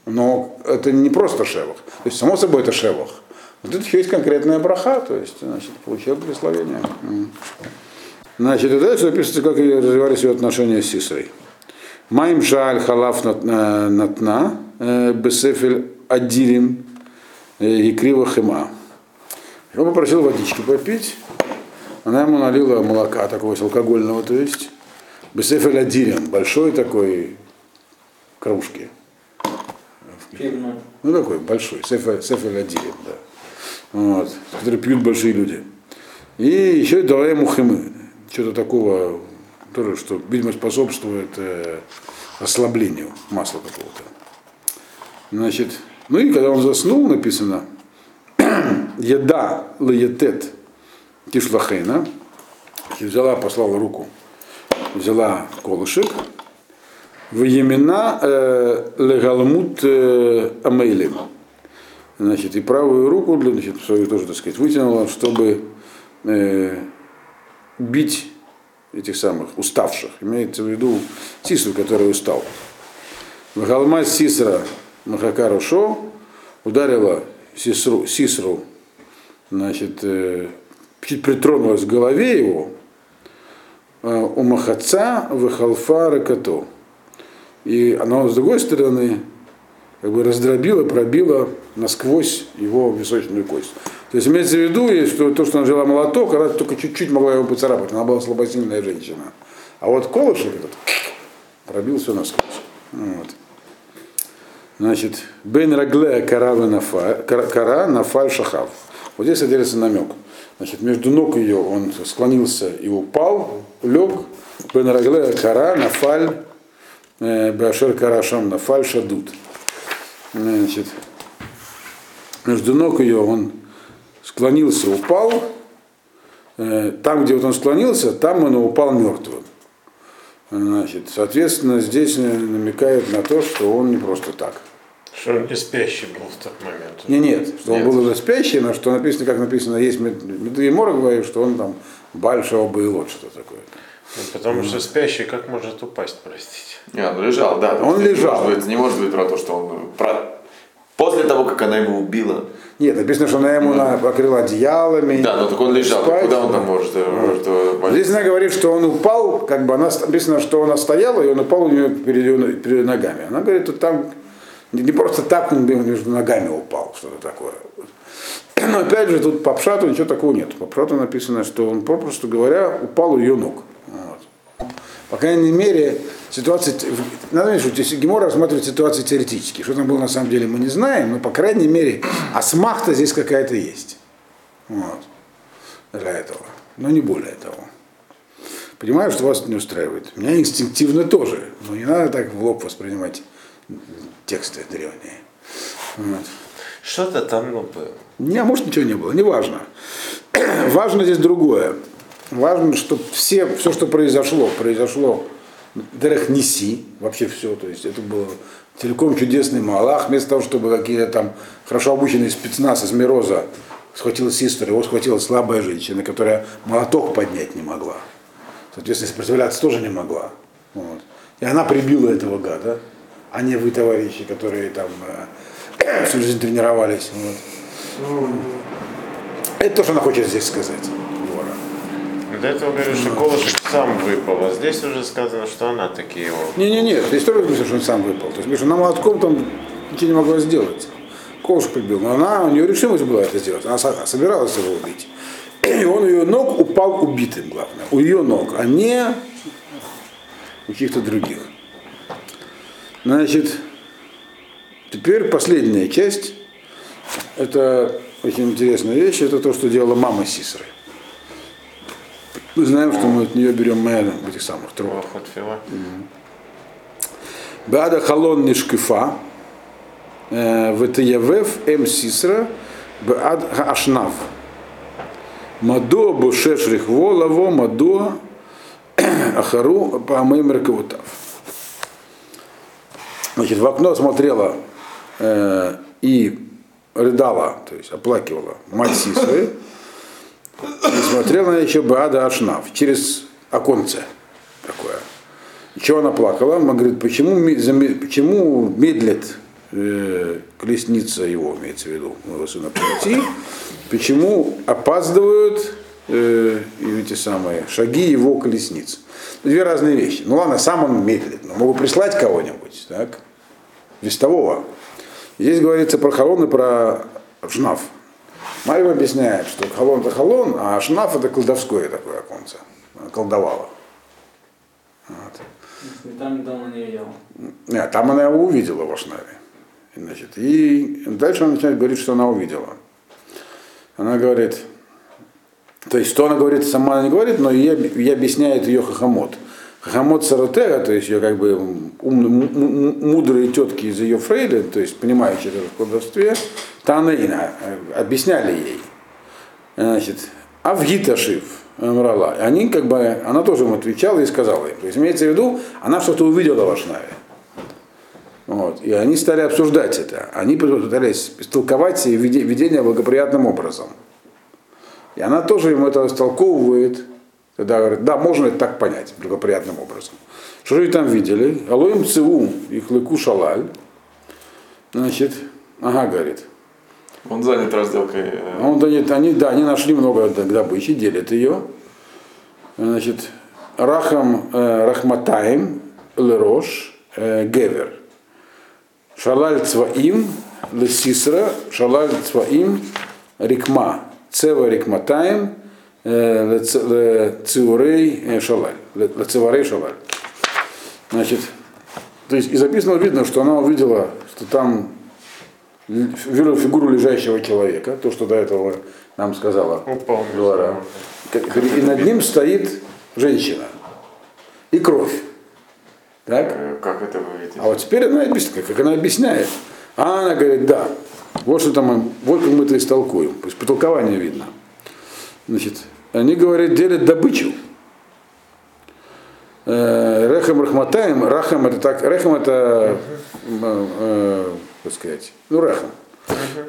но это не просто шевах. То есть, само собой, это шевах. Вот тут еще есть конкретная браха, то есть, значит, получил благословение. Значит, и дальше описывается, как развивались ее отношения с Сисрой. Майм шаль халаф нат- э, натна, э, бесефель адирим, э, и криво хема. Он попросил водички попить, она ему налила молока такого алкогольного, то есть, бесефель адирим, большой такой кружки. Пивной. Ну такой большой, сефель, адирим, да. Вот, который пьют большие люди. И еще дала ему хемы, что-то такого, тоже, что, видимо, способствует э, ослаблению масла какого-то. Значит, ну и когда он заснул, написано, еда лаетет кишлахейна, взяла, послала руку, взяла колышек, в Емена э, легалмут э, амейлем. Значит, и правую руку, значит, свою тоже, так сказать, вытянула, чтобы э, бить этих самых уставших. Имеется в виду Сисру, который устал. Вахалма Сисра Махакару Шо ударила Сисру, Сисру значит, э, притронулась к голове его, э, у Махаца Вахалфа Ракато. И она с другой стороны как бы раздробила, пробила насквозь его височную кость. То есть имеется в виду, что то, что она взяла молоток, она только чуть-чуть могла его поцарапать. Она была слабосильная женщина. А вот колышек этот пробил все насквозь. Вот. Значит, Бен Рагле Кара нафаль, кара шахав. Вот здесь содержится намек. Значит, между ног ее он склонился и упал, лег. Бен Рагле Кара нафаль э, Башер Карашам нафаль шадут. Значит, между ног ее он склонился, упал. Э, Там, где вот он склонился, там он упал мертвым. Значит, соответственно, здесь намекает на то, что он не просто так. Что он не спящий был в тот момент. Не, нет, что Нет. он был уже спящий, но что написано, как написано, есть Медуемора говорит, что он там большого было что такое. Ну, потому что спящий как может упасть, простите? Не, он лежал, да. Он есть лежал. Не может, быть, не может быть про то, что он... Про... После того, как она его убила. Нет, написано, что она ему на- покрыла одеялами. Да, но так он лежал. спать, Куда он там может? э, может э, Здесь она говорит, что он упал, как бы она написано, что она стояла, и он упал у нее перед, ее- перед ногами. Она говорит, что там не не просто так он между ногами упал, что-то такое. Но опять же, тут по Пшату ничего такого нет. По Пшату написано, что он, попросту говоря, упал у ее ног. Вот. По крайней мере, ситуация, надо понять, что Гемора рассматривает ситуации теоретически. Что там было на самом деле, мы не знаем, но, по крайней мере, асмахта здесь какая-то есть. Вот. Для этого. Но не более того. Понимаю, что вас не устраивает. Меня инстинктивно тоже. Но не надо так в лоб воспринимать тексты древние. Вот. Что-то там ну, было. Не, может ничего не было, неважно. Важно здесь другое. Важно, что все, все, что произошло, произошло Дерех Неси, вообще все, то есть это был целиком чудесный Малах, вместо того, чтобы какие-то там хорошо обученные спецназ из Мироза схватил сестра, его схватила слабая женщина, которая молоток поднять не могла. Соответственно, сопротивляться тоже не могла. Вот. И она прибила этого гада, а не вы, товарищи, которые там э, всю жизнь тренировались. Вот. Это то, что она хочет здесь сказать. До этого говорили, что колышек сам выпал, а здесь уже сказано, что она таки его. Не-не-не, здесь тоже написано, что он сам выпал. То есть, что она молотком там ничего не могла сделать. Колышек прибил. Но она, у нее решимость была это сделать. Она со- собиралась его убить. И он ее ног упал убитым, главное. У ее ног, а не у каких-то других. Значит, теперь последняя часть. Это очень интересная вещь. Это то, что делала мама Сисры. Мы знаем, что мы от нее берем мэна этих самых труб. Бада халон нишкифа, ВТЯВФ М Сисра, Бад Ашнав. Мадо Бушеш Рихво Лаво Мадо [clears throat] Ахару Памым Ракавутав. Значит, в окно смотрела э, и рыдала, то есть оплакивала мать Сисры, и смотрела она еще Бада Ашнав через оконце такое. Чего она плакала? Она говорит, почему, почему медлит э, колесница его, имеется в виду, моего сына прийти, почему опаздывают э, эти самые шаги его колесниц. Две разные вещи. Ну ладно, сам он медлит, но могу прислать кого-нибудь, так, вестового. Здесь говорится про халон и про шнаф. Марьева объясняет, что халон это халон, а шнаф это колдовское такое оконце. Колдовала. Вот. Там недавно не видел. Нет, там она его увидела в Ашнаве. Значит, и дальше она начинает говорить, что она увидела. Она говорит, то есть, что она говорит, сама она не говорит, но ей, ей объясняет ее хахамот. Хахамот Саротера, то есть ее как бы ум- м- м- мудрые тетки из ее фрейда, то есть понимающие это в колдовстве, Танаина, э, объясняли ей. Значит, а в Гиташив Мрала. Они как бы, она тоже им отвечала и сказала им. То есть имеется в виду, она что-то увидела в Ашнаве. Вот. И они стали обсуждать это. Они пытались истолковать видение благоприятным образом. И она тоже ему это растолковывает. Тогда говорит, да, можно это так понять, благоприятным образом. Что же они там видели? Алоим ЦУ, их лыку шалаль. Значит, ага, говорит. Он занят разделкой. э, Он, они, они, да, они нашли много добычи, делят ее. Значит, Рахам э, Рахматаем Лерош э, Гевер. Шалаль Цваим Лесисра Шалаль Цваим Рикма. Цева Рикматаем Леце- Лециурей э, Шалаль. Ле- Лецеварей Шалаль. Значит, то есть из записанного видно, что она увидела, что там видела фигуру лежащего человека, то, что до этого нам сказала Упал. И над ним стоит женщина. И кровь. Так? э, Как это вы видите? А вот теперь она объясняет, как она объясняет. А она говорит, да, вот что там, вот как мы это истолкуем. То есть по толкованию видно. Значит, они говорят, делят добычу. Э, Рехам Рахматаем, Рахам это так, Рехам это, э, как сказать, ну Рехам.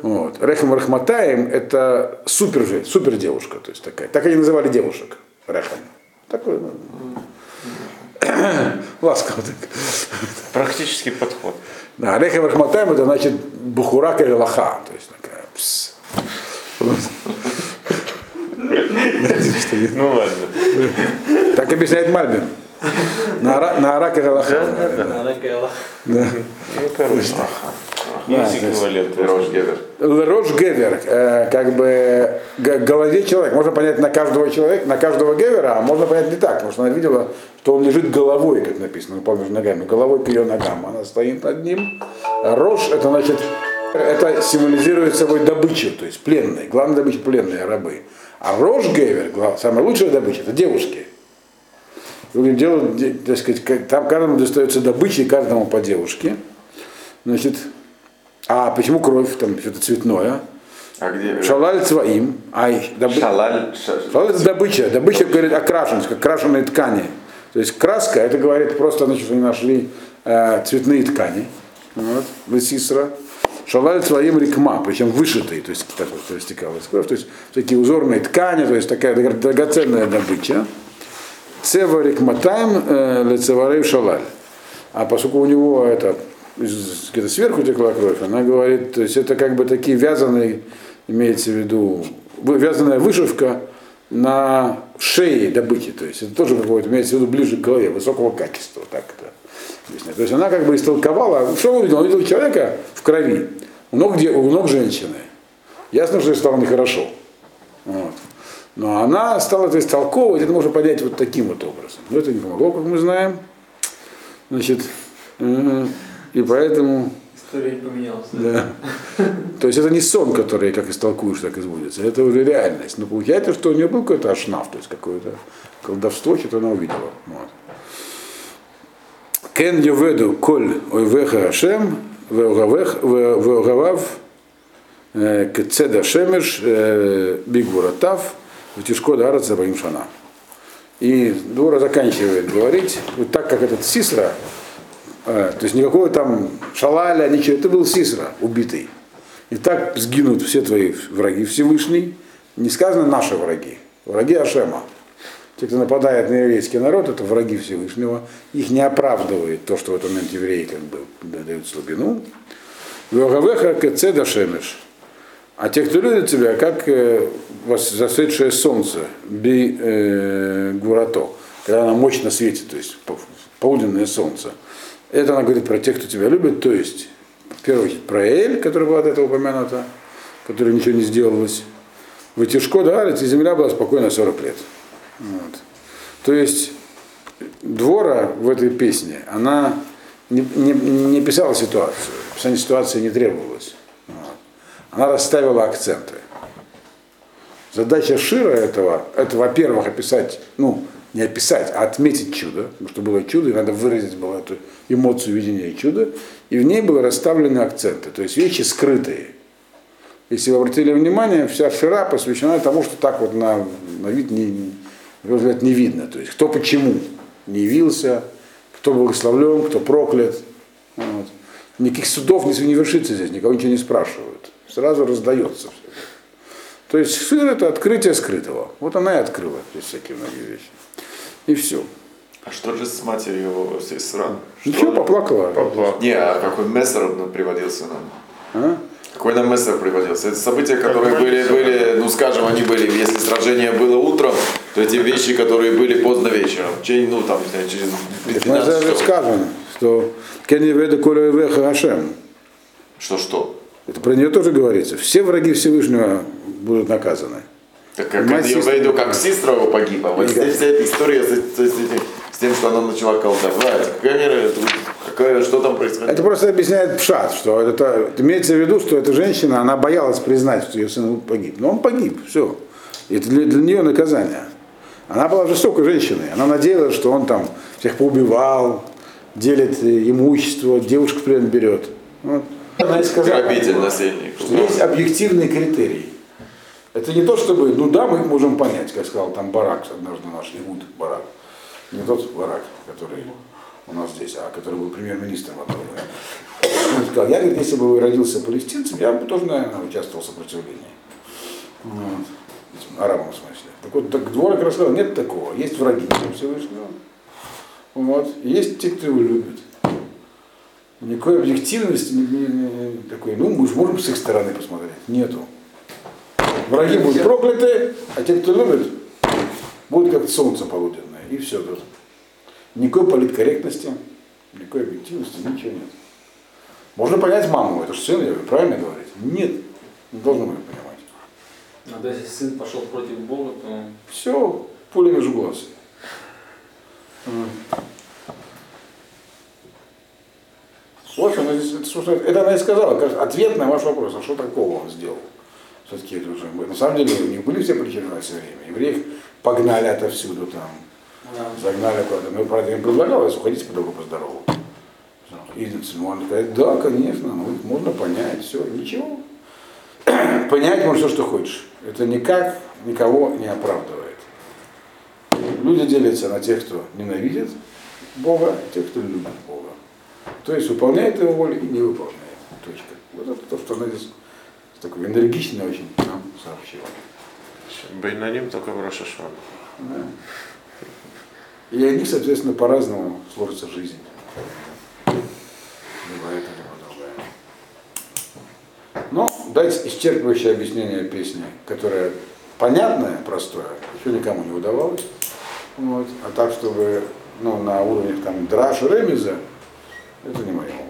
Вот. Рехам Рахматаем это супер же, супер девушка, то есть такая. Так они называли девушек. Рехам. Такой, ну, [coughs] ласково так. Практический подход. Да, Рехам Рахматаем это значит Бухура Лаха, то есть такая. пс. Ну ладно. Так объясняет Мальбин. На Ара- на Арака Галаха. Говорила, Да. Ну, короче. Есть эквивалент. Рош Гевер. Рош Гевер, э, как бы голове человека. Можно понять на каждого человека, на каждого Гевера, а можно понять не так, потому что она видела, что он лежит головой, как написано, он упал между ногами, головой к ее ногам. Она стоит над ним. Рош, это значит, это символизирует собой добычу, то есть пленные. Главная добыча пленные рабы. А Рош Гевер, гла- самая лучшая добыча, это девушки. Другим делом, де- так сказать, там каждому достается добыча, и каждому по девушке. Значит, а почему кровь, там что-то цветное? А где? Шалаль своим, ай, добы- Шалаль. ша- Шалаль это добыча. Добыча говорит окрашенность, как крашеные ткани. То есть краска, это говорит просто, значит, они нашли э, цветные ткани. Вот, лысисра. Шалаль своим рекма, причем вышитые, то есть так вот растекалась кровь, то есть такие узорные ткани, то есть такая дра- драгоценная добыча. Цева рекматаем э, лецеварей шалаль. А поскольку у него это где-то сверху текла кровь, она говорит, то есть это как бы такие вязаные, имеется в виду, вязаная вышивка на шее добычи, то есть это тоже какое-то, имеется в виду ближе к голове, высокого качества, так это. То есть она как бы истолковала, что он увидел? Он увидел человека в крови, у ног, де- у ног женщины. Ясно, что ей стало нехорошо. Вот. Но она стала это истолковывать, это можно понять вот таким вот образом. Но это не помогло, как мы знаем. Значит, э, и поэтому, история не поменялась. да. То есть это не сон, который как истолкуешь, так и сбудется. Это уже реальность. Но получается, что у нее был какой-то ашнаф, то есть какое-то колдовство, что-то она увидела. Вот. Кен йоведу коль ойвеха Ашем, веогавав кецеда шемеш бигвуратав, втишко дара цабаим шана. И Дура заканчивает говорить, вот так как этот Сисра, э, то есть никакого там шалаля, ничего, это был Сисра, убитый. И так сгинут все твои враги Всевышний, не сказано наши враги, враги Ашема. Те, кто нападает на еврейский народ, это враги Всевышнего. Их не оправдывает то, что в этот момент евреи как бы дают слабину. Вегавеха кецеда шемеш. А те, кто любит тебя, как э, засветшее солнце, би э, гурато, когда оно мощно светит, то есть по- полуденное солнце. Это она говорит про тех, кто тебя любит, то есть, в про Эль, который была до этого упомянута, которая ничего не сделалось. В Тишко, да, и земля была спокойна 40 лет. Вот. То есть Двора в этой песне, она не, не, не писала ситуацию, описание ситуации не требовалось. Вот. Она расставила акценты. Задача Шира этого, это, во-первых, описать, ну, не описать, а отметить чудо, потому что было чудо, и надо выразить было эту эмоцию видения чуда, и в ней были расставлены акценты, то есть вещи скрытые. Если вы обратили внимание, вся Шира посвящена тому, что так вот на, на вид не, первый взгляд не видно. То есть кто почему не явился, кто благословлен, кто проклят. Вот. Никаких судов не, не вершится здесь, никого ничего не спрашивают. Сразу раздается все. То есть сыр это открытие скрытого. Вот она и открыла здесь всякие многие вещи. И все. А что же с матерью его сестра? Ничего, поплакала. Поплакал. Не, а какой мессер ну, приводился нам? А? Какой нам мессер приводился? Это события, которые были, были, ну скажем, они были, если сражение было утром, то эти вещи, которые были поздно вечером, течение, ну там, через Так мы 12 же часов. сказано, что Кенни Веда Коля Веха Ашем. Что-что? Это про нее тоже говорится. Все враги Всевышнего будут наказаны. Так как Мать я сестра- имею в виду, как сестра его погибла. Вот здесь вся эта история с, с- с с тем, что она начала колдовать. Какая, что там происходит? Это просто объясняет Пшат, что это, имеется в виду, что эта женщина, она боялась признать, что ее сын погиб. Но он погиб, все. Это для, для нее наказание. Она была жестокой женщиной. Она надеялась, что он там всех поубивал, делит имущество, девушку в плен берет. Вот. Она и сказала, Грабитель, насильник. что есть объективный критерий. Это не то, чтобы, ну да, мы их можем понять, как сказал там Барак, однажды наш Игуд Барак. Не тот Барак, который у нас здесь, а который был премьер-министром в. Он сказал, я, говорит, если бы родился палестинцем, я бы тоже, наверное, участвовал в сопротивлении. Вот. Арабам в смысле. Так вот, так Дворок рассказал, нет такого. Есть враги Всевышнего. Вот. Есть те, кто его любит. Никакой объективности не- не- не такой, ну мы же можем с их стороны посмотреть. Нету. Враги будут прокляты, а те, кто любит, будут как солнце полуденное. И все тут. Никакой политкорректности, никакой объективности, ничего нет. Можно понять маму, это же сын, я говорю, правильно говорить? Нет, не должны мы понимать. Надо, если сын пошел против Бога, то Все, пуля между глаз. В общем, это, это, собственно, это она и сказала, как ответ на ваш вопрос, а что такого он сделал? Все-таки это уже, на самом деле, у них были все причины на все время. Евреев погнали отовсюду там, загнали куда-то. Ну, правда, им предлагалось, уходите по по здорову. И он говорит, да, конечно, ну, можно понять, все, ничего. [clears throat] Понять можно все, что хочешь. Это никак никого не оправдывает. Люди делятся на тех, кто ненавидит Бога, и тех, кто любит Бога. То есть выполняет его волю и не выполняет. Точка. Вот это то, что она здесь такой энергично очень нам сообщила. Бейнаним только в Рошашон. Да. И они, соответственно, по-разному сложится жизнь. Либо это, либо другое. Но ну, дать исчерпывающее объяснение песни, которая понятная, простое, еще никому не удавалось. Вот. А так, чтобы ну, на уровне там Драша Ремиза, это не моя область.